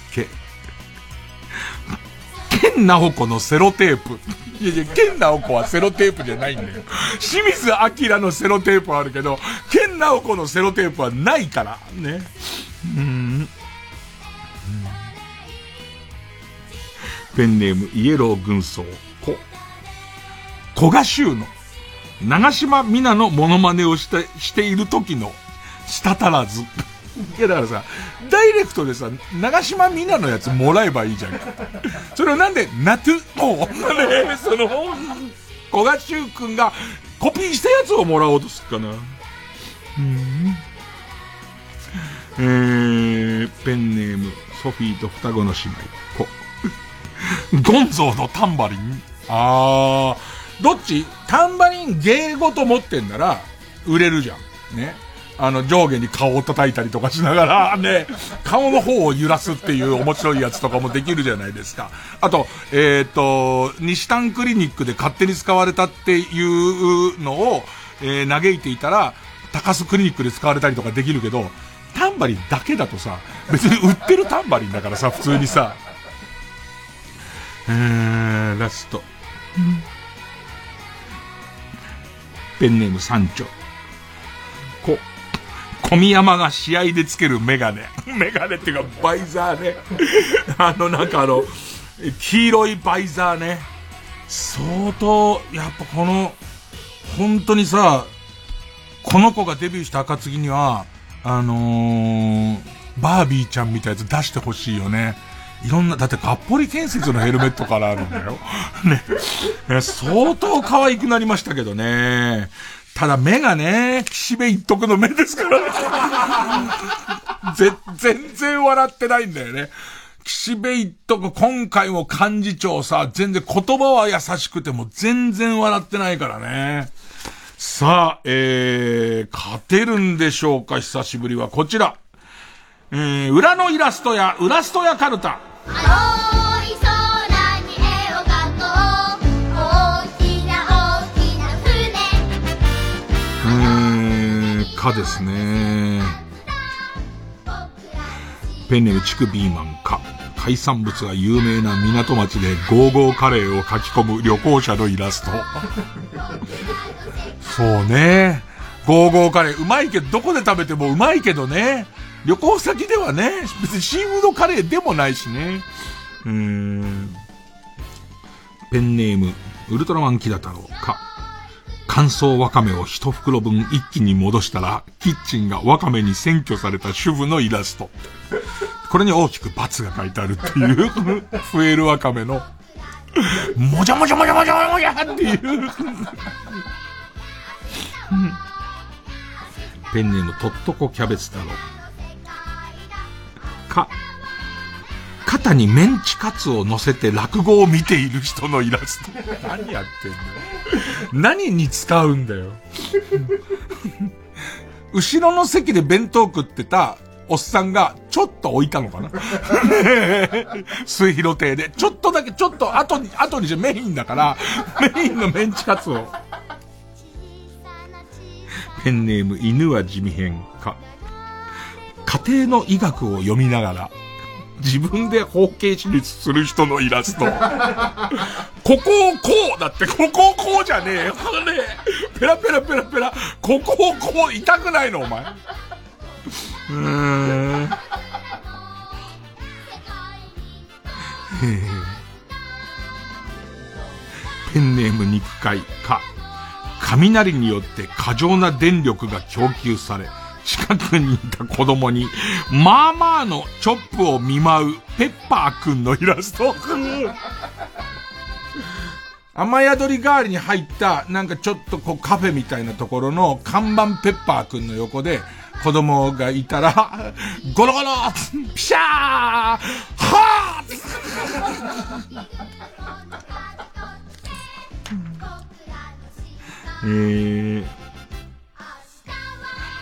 け。ケンナオコのセロテープ。いやいや、ケンナオコはセロテープじゃないんだよ。清水明のセロテープはあるけど、ケンナオコのセロテープはないから。ね。うん。ペンネーム、イエロー軍曹。こ、古賀衆の、長島みなのモノマネをして、している時の、舌足らず。いやだからさ、ダイレクトでさ、長島みなのやつもらえばいいじゃん。それをなんで、ナトゥ、を、ね、その、小賀修くんがコピーしたやつをもらおうとするかな。うん。えー、ペンネーム、ソフィーと双子の姉妹。こ、ゴンゾーのタンバリンあー、どっち？タンバリン芸ごと持ってんなら、売れるじゃん。ね。あの、上下に顔を叩いたりとかしながら、ね、顔の方を揺らすっていう面白いやつとかもできるじゃないですか。あと、えっ、と、西丹クリニックで勝手に使われたっていうのを、えー嘆いていたら、高須クリニックで使われたりとかできるけど、タンバリンだけだとさ、別に売ってるタンバリンだからさ、普通にさ。えー、ラスト。ペンネーム山頂。こ、小宮山が試合でつけるメガネ。メガネっていうか、バイザーね。あの、なんかあの、黄色いバイザーね。相当、やっぱこの、本当にさ、この子がデビューした暁には、あのー、バービーちゃんみたいなやつ出してほしいよね。いろんな、だってがっぽり建設のヘルメットからあるんだよ。ね相当可愛くなりましたけどね。ただ目がね、岸辺一徳の目ですからね。ぜ全然笑ってないんだよね。岸辺一徳、今回も幹事長さ、全然言葉は優しくても全然笑ってないからね。さあ、えー、勝てるんでしょうか久しぶりはこちら。えー、裏のイラストや、ウラストやカルタ。かですね。ペンネームチクビーマンか。海産物が有名な港町でゴーゴーカレーを書き込む旅行者のイラスト。そうね。ゴーゴーカレー、うまいけど、どこで食べてもうまいけどね。旅行先ではね、別にシーフードカレーでもないしね。うーん。ペンネーム、ウルトラマンキダ太郎か。乾燥わかめを一袋分一気に戻したら、キッチンがわかめに占拠された主婦のイラスト。これに大きく×が書いてあるっていう、増えるわかめの。もじゃもじゃもじゃもじゃもじゃっていう。ペンネームとっとこキャベツ太郎。肩にメンチカツを乗せて落語を見ている人のイラスト。何やってんだよ。何に使うんだよ。後ろの席で弁当食ってたおっさんがちょっと置いたのかな末広亭で。ちょっとだけ、ちょっと後に、後にじゃメインだから、メインのメンチカツを。ペンネーム犬は地味編か。家庭の医学を読みながら、自分で包茎手術する人のイラスト。ここをこうだって、ここをこうじゃねえよ。これ、ペラペラペラペラ。ここをこう、痛くないのお前。うーん。ペンネーム肉塊か。雷によって過剰な電力が供給され、近くにいた子供に、まあまあのチョップを見舞うペッパーくんのイラスト。雨宿り代わりに入った、なんかちょっとこうカフェみたいなところの看板ペッパーくんの横で、子供がいたら、ゴロゴロピシャーはーえー、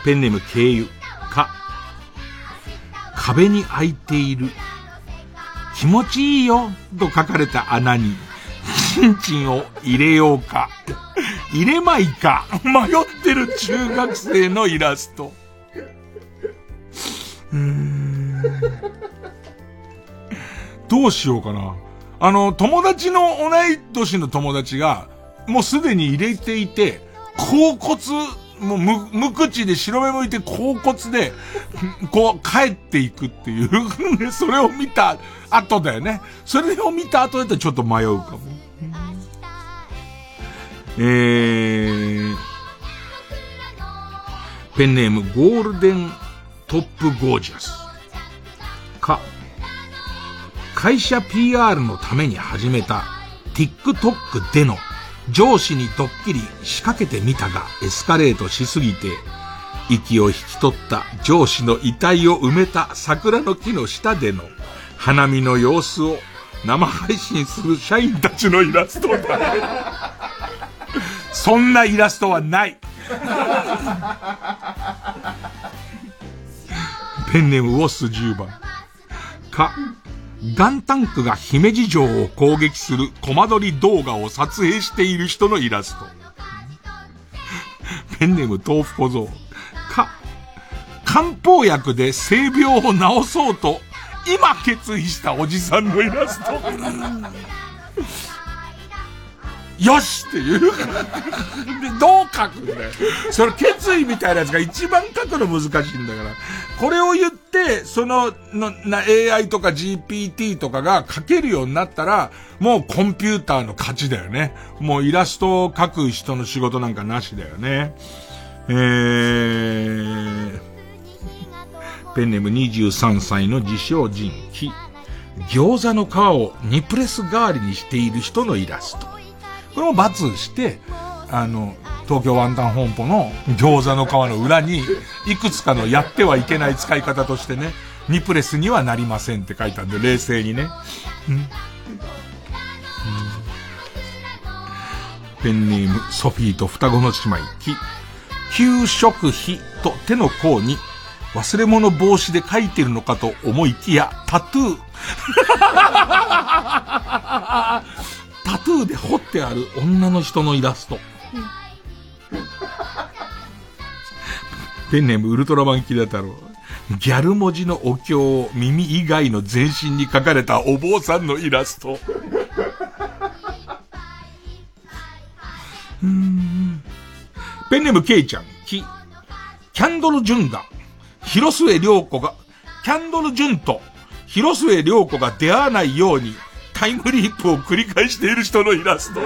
ペンネーム経由か、壁に開いている、気持ちいいよ。と書かれた穴に、チンチンを入れようか、入れまいか、迷ってる中学生のイラスト。うーん。どうしようかな。あの、友達の同い年の友達が、もうすでに入れていて、甲骨、もう無、無口で白目向いて甲骨で、こう帰っていくっていう、それを見た後だよね。それを見た後だったらちょっと迷うかも。えー、ペンネームゴールデントップゴージャス。か、会社 PR のために始めた TikTok での上司にドッキリ仕掛けてみたがエスカレートしすぎて息を引き取った上司の遺体を埋めた桜の木の下での花見の様子を生配信する社員たちのイラストだ。そんなイラストはない。ペンネームウォス10番。か、ガンタンクが姫路城を攻撃するコマ撮り動画を撮影している人のイラスト。ペンネーム豆腐小僧。か、漢方薬で性病を治そうと、今決意したおじさんのイラスト。よしっていう。で、どう書くんだよ。それ決意みたいなやつが一番書くの難しいんだから。これを言って、その、の、な、AI とか GPT とかが書けるようになったら、もうコンピューターの勝ちだよね。もうイラストを描く人の仕事なんかなしだよね。えー、ペンネーム23歳の自称人気。餃子の皮をニプレス代わりにしている人のイラスト。これも罰して、あの、東京ワンタン本舗の餃子の皮の裏に、いくつかのやってはいけない使い方としてね、ニプレスにはなりませんって書いたんで、冷静にね。うんペンネーム、ソフィーと双子の姉妹、き、給食費と手の甲に、忘れ物防止で書いてるのかと思いきや、タトゥー。タトゥーで彫ってある女の人のイラスト。ペンネームウルトラマンキラ太郎。ギャル文字のお経を耳以外の全身に書かれたお坊さんのイラスト。ペンネームケイちゃん。キ。キャンドル・ジュンが、広末涼子が、キャンドル・ジュンと、広末涼子が出会わないように、タイムリープを繰り返している人のイラスト。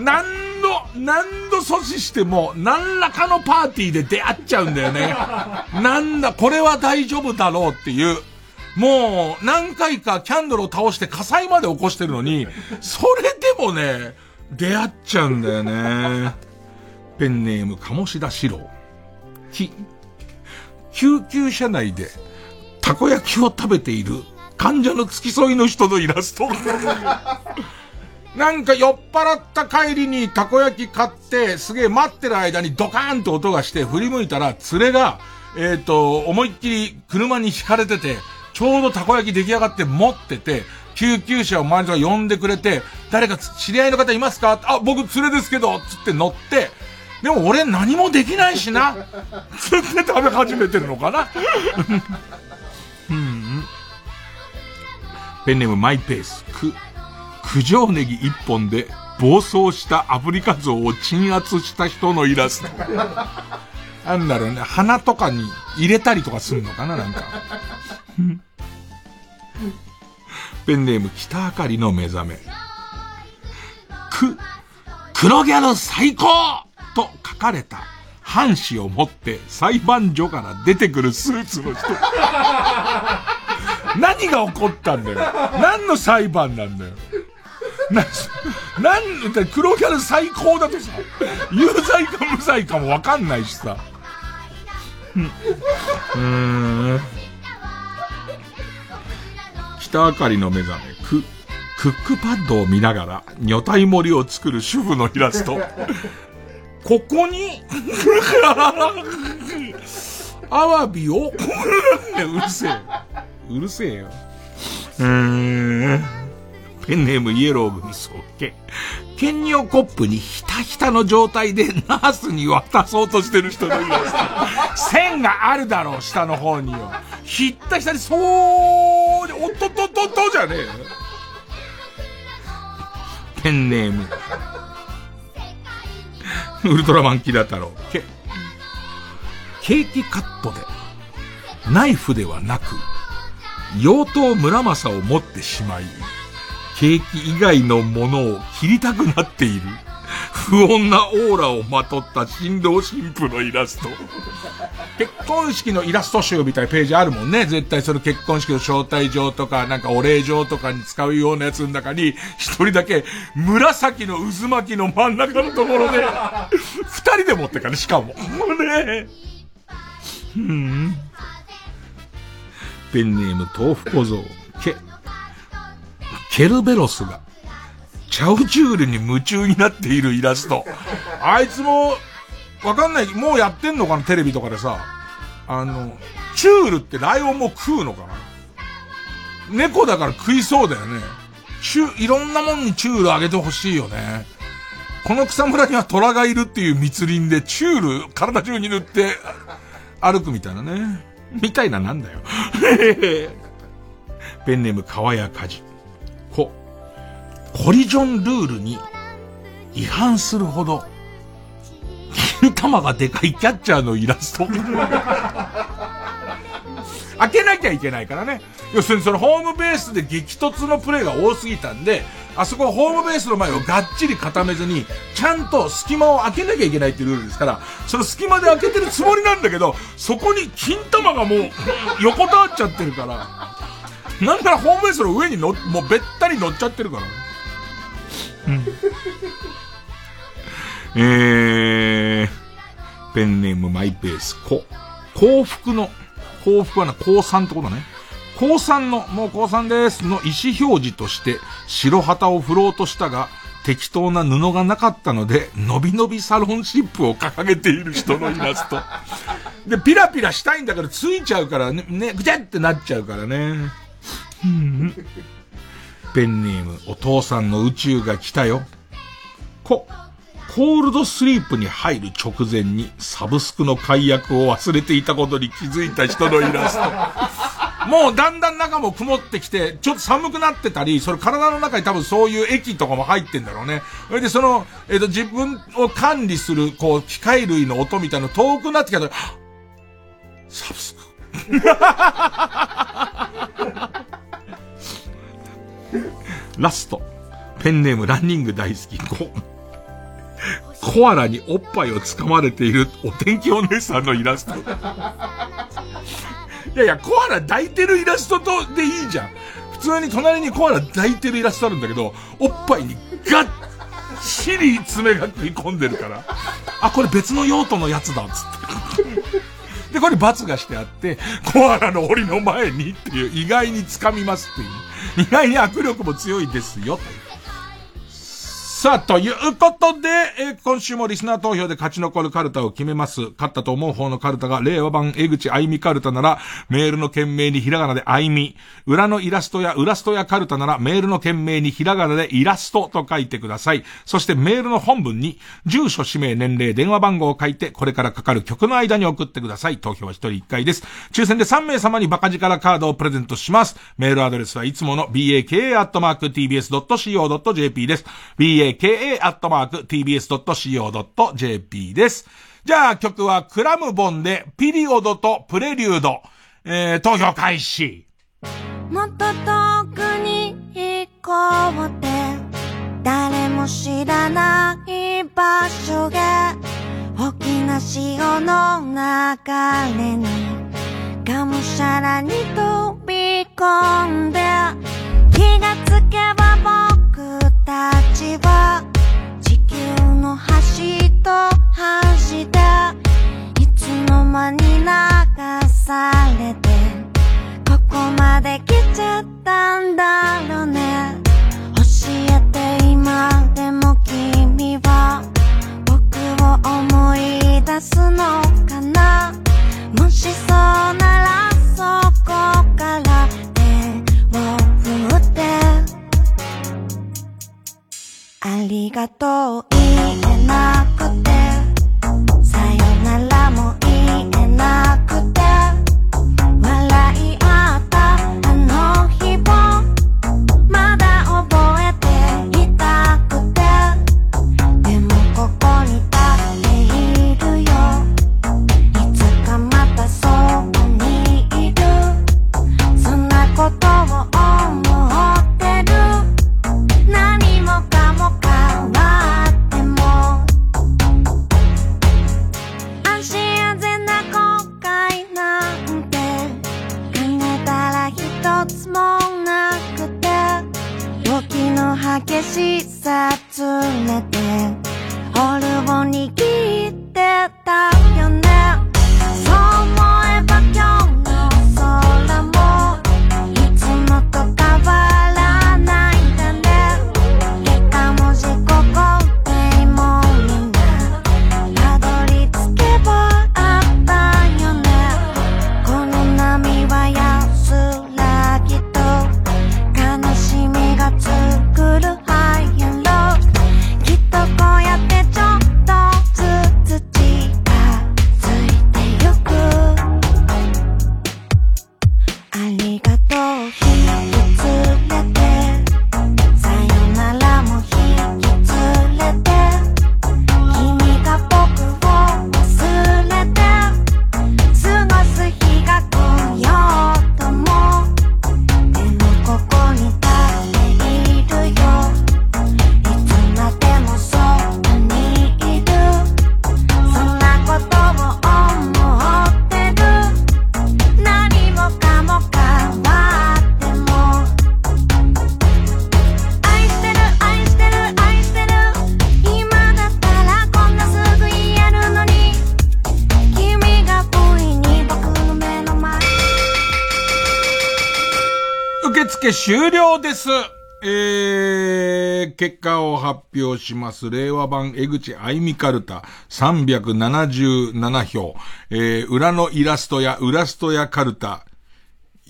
何度、何度阻止しても、何らかのパーティーで出会っちゃうんだよね。なんだ、これは大丈夫だろうっていう。もう、何回かキャンドルを倒して火災まで起こしてるのに、それでもね、出会っちゃうんだよね。ペンネーム、鴨志田四郎。き、救急車内で、たこ焼きを食べている患者の付き添いの人のイラスト。なんか酔っ払った帰りにたこ焼き買って、すげえ待ってる間にドカーンと音がして振り向いたら、連れが、えっ、と、思いっきり車に引かれてて、ちょうどたこ焼き出来上がって持ってて、救急車を周りの人が呼んでくれて、誰か知り合いの方いますか？あ、僕連れですけどつって乗って、でも俺何もできないしな。つって食べ始めてるのかなペンネームマイペース。く、九条ネギ一本で暴走したアフリカゾウを鎮圧した人のイラスト。なんだろうね、鼻とかに入れたりとかするのかななんか。ペンネーム北あかりの目覚め。く、黒ギャル最高と書かれた半紙を持って裁判所から出てくるスーツの人。何が起こったんだよ。何の裁判なんだよ。な、なん、黒ギャル最高だとさ、有罪か無罪かもわかんないしさ。うん。うん。北あかりの目覚め、ク、クックパッドを見ながら、女体盛りを作る主婦のイラスト。ここに、アワビを、うるせえ。うるせえよ。うーん。ペンネームイエロー軍曹家。検尿コップにひたひたの状態でナースに渡そうとしてる人のイラスト。線があるだろう、下の方によ。ひったひたに、そう、おっとっとっとっとじゃねえよ。ペンネーム。ウルトラマンキダ太郎。ケ、ケーキカットで、ナイフではなく、妖刀村正を持ってしまい、ケーキ以外のものを切りたくなっている、不穏なオーラをまとった新郎新婦のイラスト。結婚式のイラスト集みたいなページあるもんね。絶対その結婚式の招待状とか、なんかお礼状とかに使うようなやつの中に、一人だけ紫の渦巻きの真ん中のところで、二人で持ってかね、しかも。もうね。うん。ペンネーム豆腐小僧。ケ、ケルベロスが、チャウチュールに夢中になっているイラスト。あいつも、わかんない、もうやってんのかな、テレビとかでさ。あの、チュールってライオンも食うのかな猫だから食いそうだよね。チュ、いろんなもんにチュールあげてほしいよね。この草むらには虎がいるっていう密林でチュール体中に塗って歩くみたいなね。みたいななんだよ。ペンネーム川谷かじ。こ、コリジョンルールに違反するほど、金玉がでかいキャッチャーのイラスト。開けなきゃいけないからね。要するにそのホームベースで激突のプレーが多すぎたんで、あそこホームベースの前をがっちり固めずに、ちゃんと隙間を開けなきゃいけないっていうルールですから、その隙間で開けてるつもりなんだけど、そこに金玉がもう横たわっちゃってるから、なんならホームベースの上にの、もうべったり乗っちゃってるから。うん。えー、ペンネームマイペース、こ、幸福の、幸福はな、高3ってことね。高3の、もう高3ですの意思表示として白旗を振ろうとしたが、適当な布がなかったので、のびのびサロンシップを掲げている人のイラスト。で、ピラピラしたいんだけど、ついちゃうからね、ね、ぐちゃってなっちゃうからね。うんペンネーム、お父さんの宇宙が来たよ。こ、コールドスリープに入る直前にサブスクの解約を忘れていたことに気づいた人のイラスト。もうだんだん中も曇ってきて、ちょっと寒くなってたり、それ体の中に多分そういう液とかも入ってんだろうね。それでその、えっ、と、自分を管理する、こう、機械類の音みたいなの遠くなってきたら、サブスク。ラスト。ペンネームランニング大好き。こコアラにおっぱいを掴まれているお天気お姉さんのイラスト。いやいや、コアラ抱いてるイラストとでいいじゃん。普通に隣にコアラ抱いてるイラストあるんだけど、おっぱいにガッチリ爪が食い込んでるから、あ、これ別の用途のやつだ、つって。で、これ罰がしてあって、コアラの檻の前にっていう、意外に掴みますっていう。意外に握力も強いですよ、という。さあ、ということで、えー今週もリスナー投票で勝ち残るカルタを決めます。勝ったと思う方のカルタが、令和版江口あいみカルタなら、メールの件名にひらがなであいみ。裏のイラストや、ウラストやカルタなら、メールの件名にひらがなでイラストと書いてください。そしてメールの本文に、住所、氏名、年齢、電話番号を書いて、これからかかる曲の間に送ってください。投票は一人一回です。抽選で3名様にバカ力カードをプレゼントします。メールアドレスはいつもの baka.tbs.co.jp です。baka.tbs.co.jp です。じゃあ曲はクラムボンでピリオドとプレリュード。えー、投票開始。
もっと遠くに行こうって誰も知らない場所が大きな潮の流れにがむしゃらに飛び込んで気がつけばは地球の端と端でいつの間に流されてここまで来ちゃったんだろうね。教えて今でも君は僕を思い出すのかな。もしそうならそこからありがとう言えな。い
終了です。えー、結果を発表します。令和版江口あいみかるた377票。えー、裏のイラストやウラストやカルタ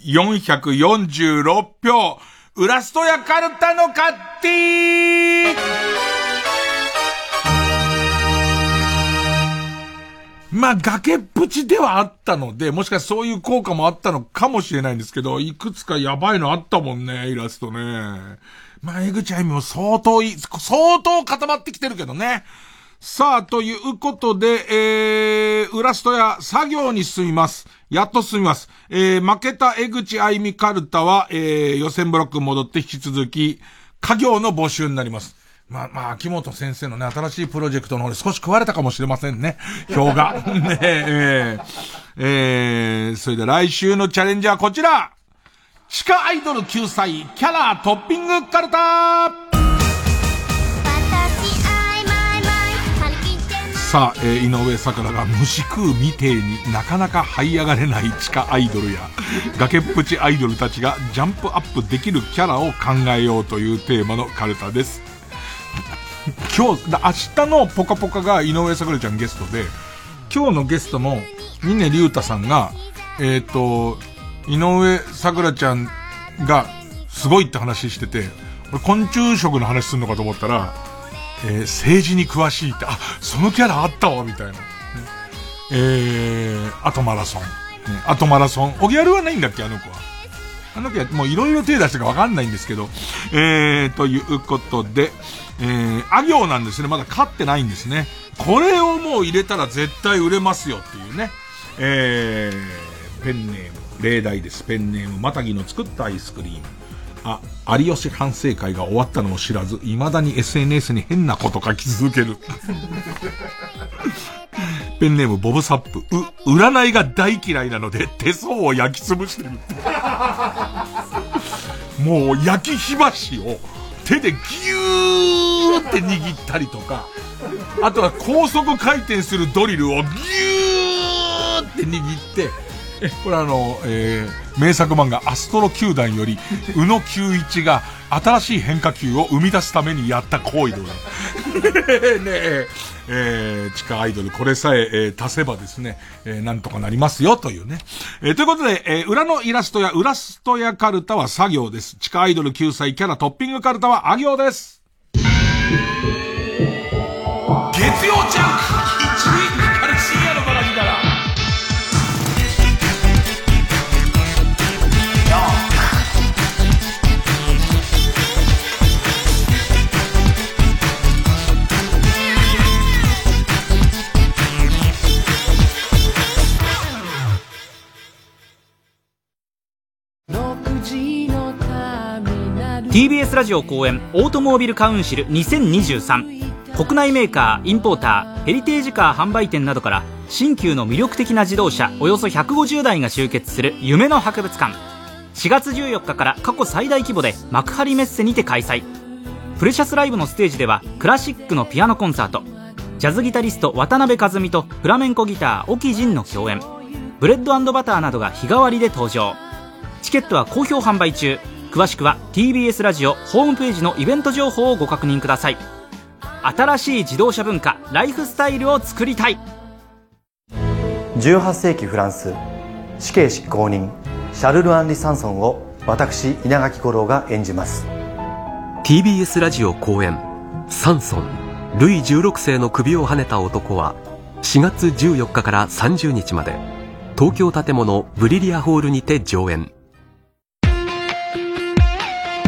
446票。ウラストやかるたの勝手まあ、崖っぷちではあったので、もしかしてそういう効果もあったのかもしれないんですけど、いくつかやばいのあったもんね、イラストね。まあ、江口あゆみも相当いい、相当固まってきてるけどね。さあ、ということで、えー、ウラストや作業に進みます。やっと進みます。えー、負けた江口あゆみカルタは、えー、予選ブロック戻って引き続き、家業の募集になります。まあ、まあ、秋元先生のね、新しいプロジェクトの方で少し食われたかもしれませんね。票が。ねえー、えー、それで来週のチャレンジはこちら地下アイドル救済、キャラトッピングカルタさあ、えー、井上桜が虫食う未定になかなか這い上がれない地下アイドルや崖っぷちアイドルたちがジャンプアップできるキャラを考えようというテーマのカルタです。今日、明日のポカポカが井上桜ちゃんゲストで、今日のゲストの峰竜太さんが、えっ、ー、と、井上桜ちゃんがすごいって話してて、俺昆虫食の話すんのかと思ったら、えー、政治に詳しいって、あ、そのキャラあったわ、みたいな。えー、あとマラソン。ね、あとマラソン。おギャルはないんだっけ、あの子は。あの子はもういろいろ手出してかわかんないんですけど、えー、ということで、えー、あ行なんですね。まだ勝ってないんですね。これをもう入れたら絶対売れますよっていうね。えー、ペンネーム、例題です。ペンネーム、またぎの作ったアイスクリーム。あ、有吉反省会が終わったのを知らず、未だに SNS に変なこと書き続ける。ペンネームボブサップ。う、占いが大嫌いなので手相を焼き潰してる。もう焼き火箸を手でギューって握ったりとか、あとは高速回転するドリルをギューって握って、これあの、えー、名作漫画アストロ球団より、宇野球一が新しい変化球を生み出すためにやった行為でございます。ねえ、えー、地下アイドル、これさえ、えー、足せばですね、えー、なんとかなりますよ、というね。えー、ということで、えー、裏のイラストや、ウラストやカルタは作業です。地下アイドル救済キャラトッピングカルタはあ行です。月曜ジャンク
TBS ラジオ後援オートモービルカウンシル2023国内メーカーインポーターヘリテージカー販売店などから新旧の魅力的な自動車およそ150台が集結する夢の博物館。4月14日から過去最大規模で幕張メッセにて開催。プレシャスライブのステージではクラシックのピアノコンサート。ジャズギタリスト渡辺香津美とフラメンコギター沖仁の共演。ブレッド&バターなどが日替わりで登場。チケットは好評販売中。詳しくは TBS ラジオホームページのイベント情報をご確認ください。新しい自動車文化ライフスタイルを作りたい。
18世紀フランス死刑執行人シャルル・アンリ・サンソンを私稲垣吾郎が演じます。
TBS ラジオ公演「サンソンルイ16世の首をはねた男」は4月14日から30日まで東京建物ブリリアホールにて上演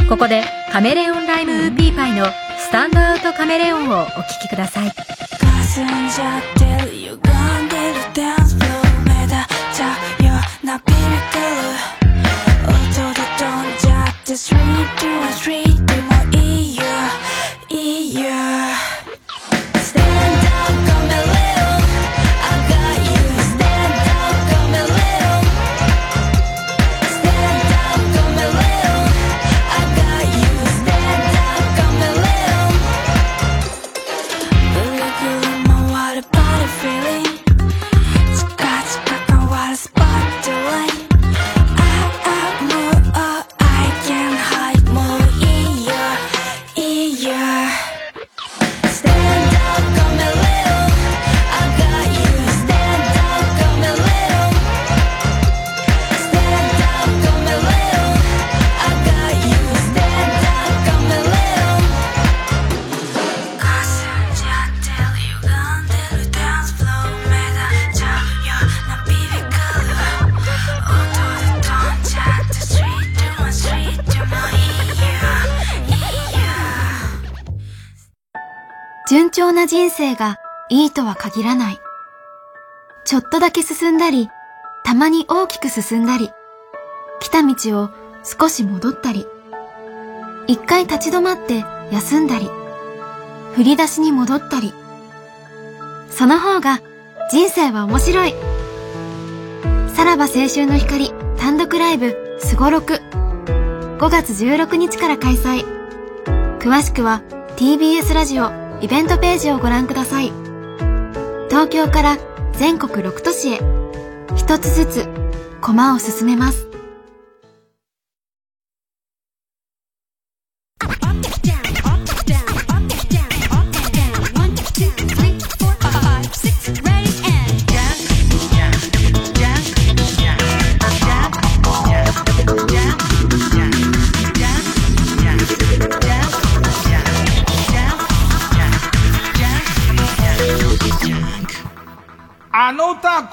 ここでカメレオンライムウーピーパイのスタンドアウトカメレオンをお聴きください。霞んじゃってる歪んでるダンスフロー目立っちゃうよ。うなビビってる。音で飛んじゃってスリートはスリートもいいよ。いいよ。生がいいとは限らない。ちょっとだけ進んだり、たまに大きく進んだり、来た道を少し戻ったり、一回立ち止まって休んだり、
振り出しに戻ったり。その方が人生は面白い。さらば青春の光単独ライブすごろく。5月16日から開催。詳しくは TBS ラジオイベントページをご覧ください。東京から全国6都市へ一つずつ駒を進めます。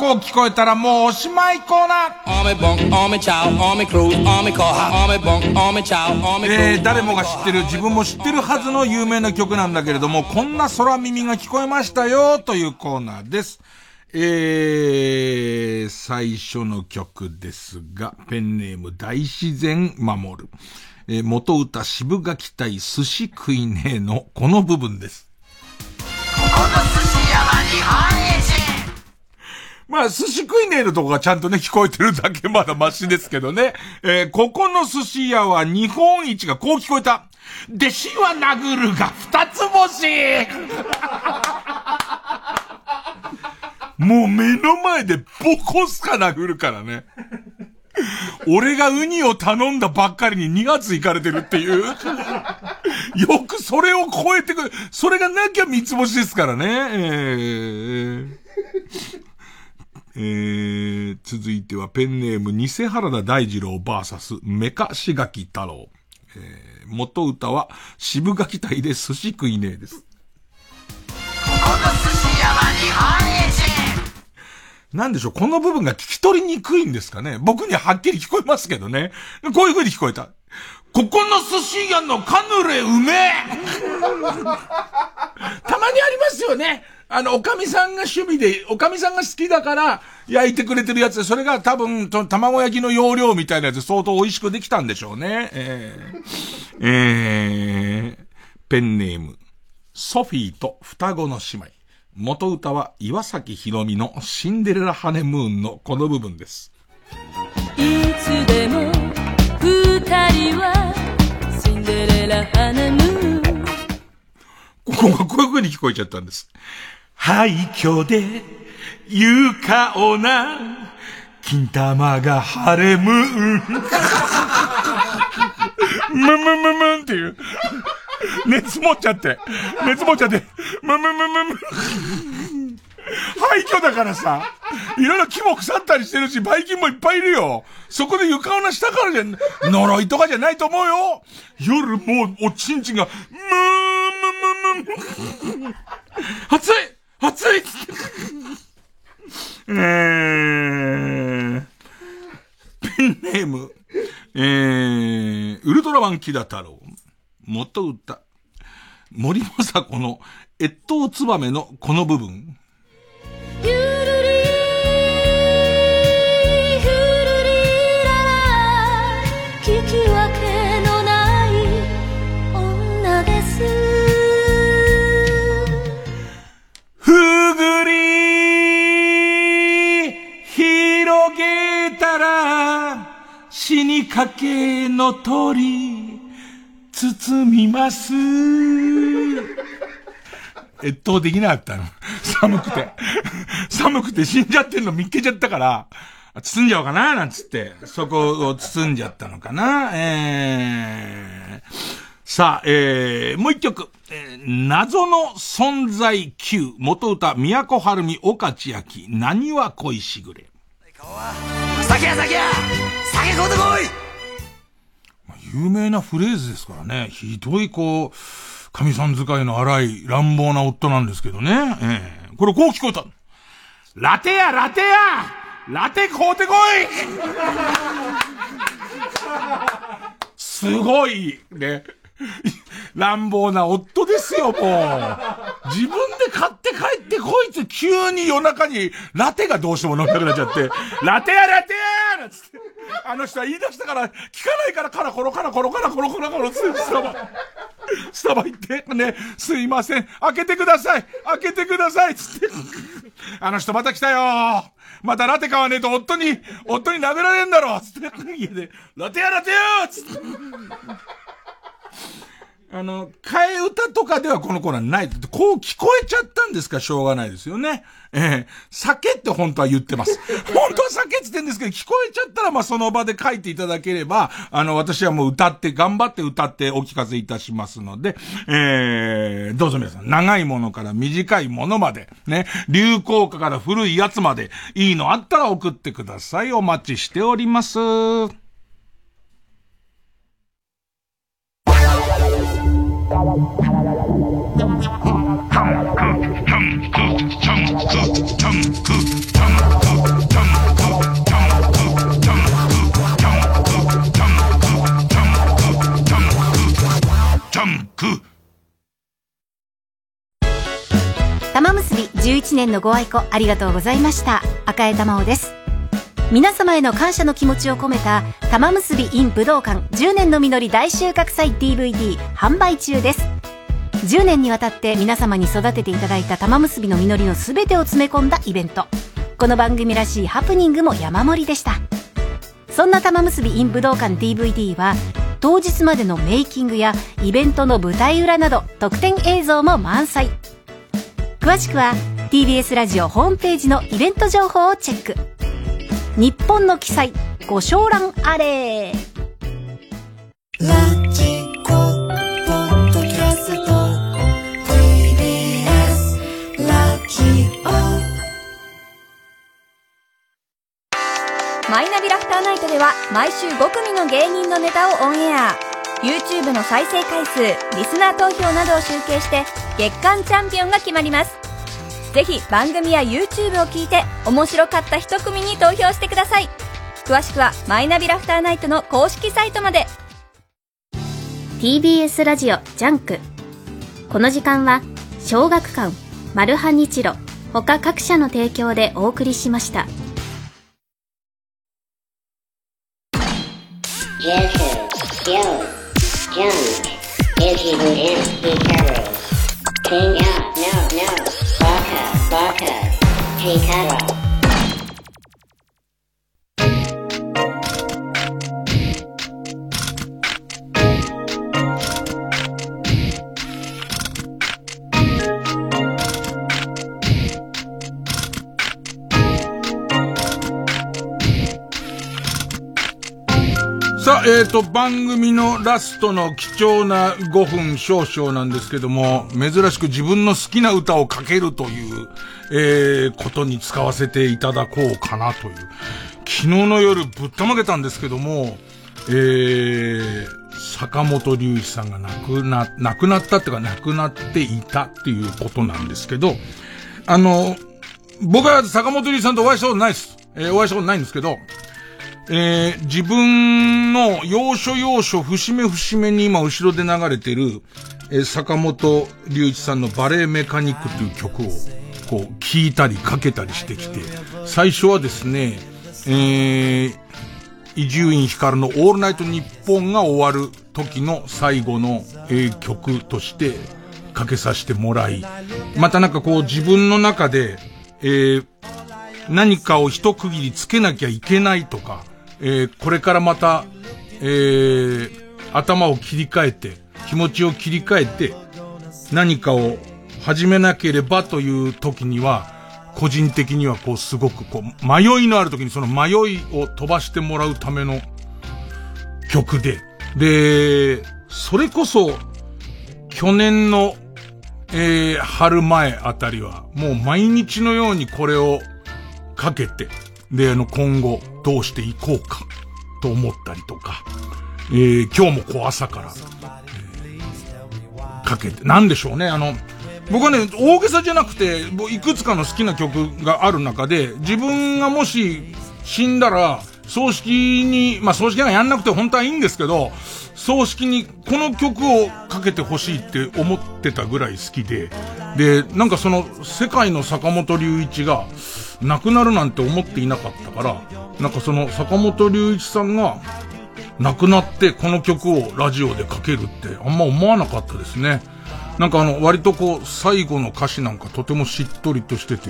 こう聞こえたらもうおしまいコーナーえ.ー、誰もが知ってる、自分も知ってるはずの有名な曲なんだけれども、こんな空耳が聞こえましたよ、というコーナーです。えー、最初の曲ですが、ペンネーム大自然守る。えー、元歌渋垣隊寿司食いねえのこの部分です。まあ、寿司食いねえのとこがちゃんとね、聞こえてるだけまだマシですけどね。えーここの寿司屋は日本一がこう聞こえた。弟子は殴るが二つ星もう目の前でボコスカ殴るからね。俺がウニを頼んだばっかりに2月行かれてるっていう。よくそれを超えてくる。それがなきゃ三つ星ですからね。えーえー、続いてはペンネーム偽原田大二郎バーサスメカシガキ太郎。えー、元歌は渋垣隊で寿司食いねえです。なんでしょう、この部分が聞き取りにくいんですかね。僕にははっきり聞こえますけどね。こういう風に聞こえた。ここの寿司屋のカヌレうめえ たまにありますよね。あの、おかみさんが趣味で、おかみさんが好きだから焼いてくれてるやつで、それが多分、と卵焼きの容量みたいなやつ相当美味しくできたんでしょうね。えー、えー、ペンネーム、ソフィーと双子の姉妹。元歌は岩崎宏美のシンデレラハネムーンのこの部分です。
いつでも二人はシンデレラハネムーン
ここがこういう風に聞こえちゃったんです。廃墟で、ゆかおな、金玉がハレムーン。むむむむんっていう。熱持っちゃって。熱持っちゃって。むむむむむ。廃墟だからさ、いろいろ木も腐ったりしてるし、バイキンもいっぱいいるよ。そこで床穴したからじゃ、呪いとかじゃないと思うよ。夜もうおちんちんが、むーむむむむ。熱い熱いえー、ペンネーム、えー、ウルトラマンキダ太郎。元歌。森政子の越冬ツバメのこの部分。
ふ
ぐり広げたら死にかけの鳥包みます。越冬できなかったの。寒くて。寒くて死んじゃってんの見っけちゃったから、包んじゃおうかななんつって、そこを包んじゃったのかなえー、さあ、えー、もう一曲。えー謎の存在 Q、元歌、都春美、岡千秋、何は恋しぐれ。
酒や酒や酒買うてこい
有名なフレーズですからね。ひどい、こう、神さん使いの荒い乱暴な夫なんですけどね。ええこれこう聞こえた。ラテや、ラテやラテ買うてこい すごい、ね。乱暴な夫ですよ、もう。自分で買って帰ってこいって急に夜中にラテがどうしても飲みたくなっちゃって、ラテや、ラテやなんつって。あの人は言い出したから、聞かないから、カラコロカラコロカラコロカラコロつってさ、スタバ行って、ね、すいません、開けてください開けてくださいつって。あの人また来たよまたラテ買わねえと夫に、夫に殴られんだろつって、家で、ラテやラテよつって。あの、替え歌とかではこの頃はない。こう聞こえちゃったんですか？しょうがないですよね。ええー、酒って本当は言ってます。本当は酒って言ってんですけど、聞こえちゃったらまあその場で書いていただければ、あの、私はもう歌って、頑張って歌ってお聞かせいたしますので、えー、どうぞ皆さん、長いものから短いものまで、ね、流行歌から古いやつまで、いいのあったら送ってください。お待ちしております。
玉結び11年のご愛顧ありがとうございました。赤江玉緒です。皆様への感謝の気持ちを込めた玉結び in 武道館10年の実り大収穫祭 DVD 販売中です。10年にわたって皆様に育てていただいた玉結びの実りの全てを詰め込んだイベント。この番組らしいハプニングも山盛りでした。そんな玉結び in 武道館 DVD は当日までのメイキングやイベントの舞台裏など特典映像も満載。詳しくは TBS ラジオホームページのイベント情報をチェック。日本の記載ご賞覧あれ。ラジコポッドキャスト TBS ラジオマイナビラフターナイトでは毎週5組の芸人のネタをオンエア。YouTube の再生回数リスナー投票などを集計して月間チャンピオンが決まります。ぜひ番組や YouTube を聞いて面白かった一組に投票してください。詳しくはマイナビラフターナイトの公式サイトまで。
TBS ラジオ JUNK。この時間は小学館マルハニチロ他各社の提供でお送りしました。King out, no, no. Baka, Hikara.
さあ、え、ー、と、番組のラストの貴重な5分少々なんですけども、珍しく自分の好きな歌をかけるという、えー、ことに使わせていただこうかなという。昨日の夜ぶったまげたんですけども、えー、坂本龍一さんが亡くな、亡くなったっていうか亡くなっていたっていうことなんですけど、あの、僕は坂本龍一さんとお会いしたことないです。えー、お会いしたことないんですけど、えー、自分の要所要所、節目節目に今後ろで流れてる、えー、坂本龍一さんのバレエメカニックという曲を、こう、聴いたりかけたりしてきて、最初はですね、えー、伊集院光のオールナイトニッポンが終わる時の最後の、えー、曲としてかけさせてもらい、またなんかこう自分の中で、えー、何かを一区切りつけなきゃいけないとか、えー、これからまた、えー、頭を切り替えて、気持ちを切り替えて、何かを始めなければという時には、個人的にはこうすごくこう、迷いのある時にその迷いを飛ばしてもらうための曲で、で、それこそ、去年の、えー、春前あたりは、もう毎日のようにこれをかけて、で、あの、今後、どうしていこうか、と思ったりとか、えー、今日もこう朝から、かけて、なんでしょうね、あの、僕はね、大げさじゃなくて、いくつかの好きな曲がある中で、自分がもし死んだら、葬式に、まあ、葬式がやんなくて本当はいいんですけど、葬式にこの曲をかけてほしいって思ってたぐらい好きで、で、なんかその世界の坂本龍一が亡くなるなんて思っていなかったから、なんかその坂本龍一さんが、亡くなってこの曲をラジオでかけるってあんま思わなかったですね。なんかあの、割とこう、最後の歌詞なんかとてもしっとりとしてて、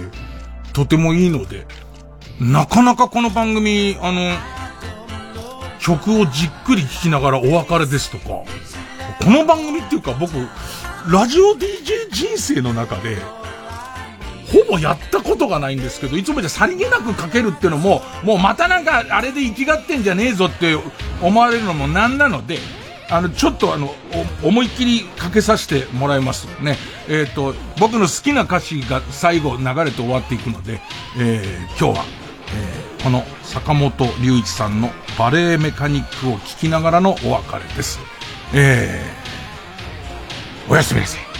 とてもいいので、なかなかこの番組、あの、曲をじっくり聴きながらお別れですとか、この番組っていうか僕、ラジオ DJ 人生の中で、ほぼやったことがないんですけど、いつもじゃさりげなくかけるっていうのも、もうまたなんかあれで生きがってんじゃねえぞって思われるのもなんなので、あの、ちょっとあの、思いっきりかけさせてもらいますね。えっ、ー、と、僕の好きな歌詞が最後流れて終わっていくので、えー、今日は、えー、この坂本龍一さんのバレエメカニックを聴きながらのお別れです。えー、おやすみなさい。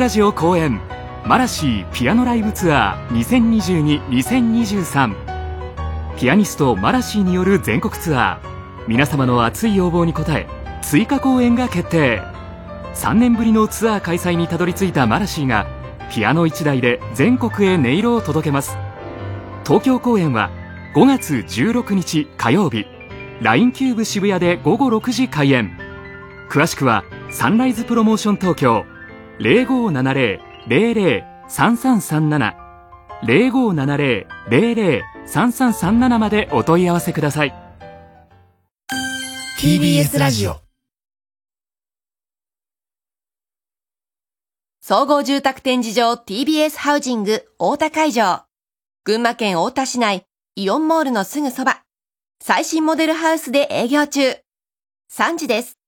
ラジオ公演マラシーピアノライブツアー2022-2023ピアニストマラシーによる全国ツアー皆様の熱い要望に応え追加公演が決定。3年ぶりのツアー開催にたどり着いたマラシーがピアノ1台で全国へ音色を届けます。東京公演は5月16日火曜日。LINE キューブ渋谷で午後6時開演。詳しくはサンライズプロモーション東京。0570-00-3337 0570-00-3337までお問い合わせください。
TBS ラジオ。総合住宅展示場 TBS ハウジング大田会場。群馬県大田市内イオンモールのすぐそば。最新モデルハウスで営業中。3時です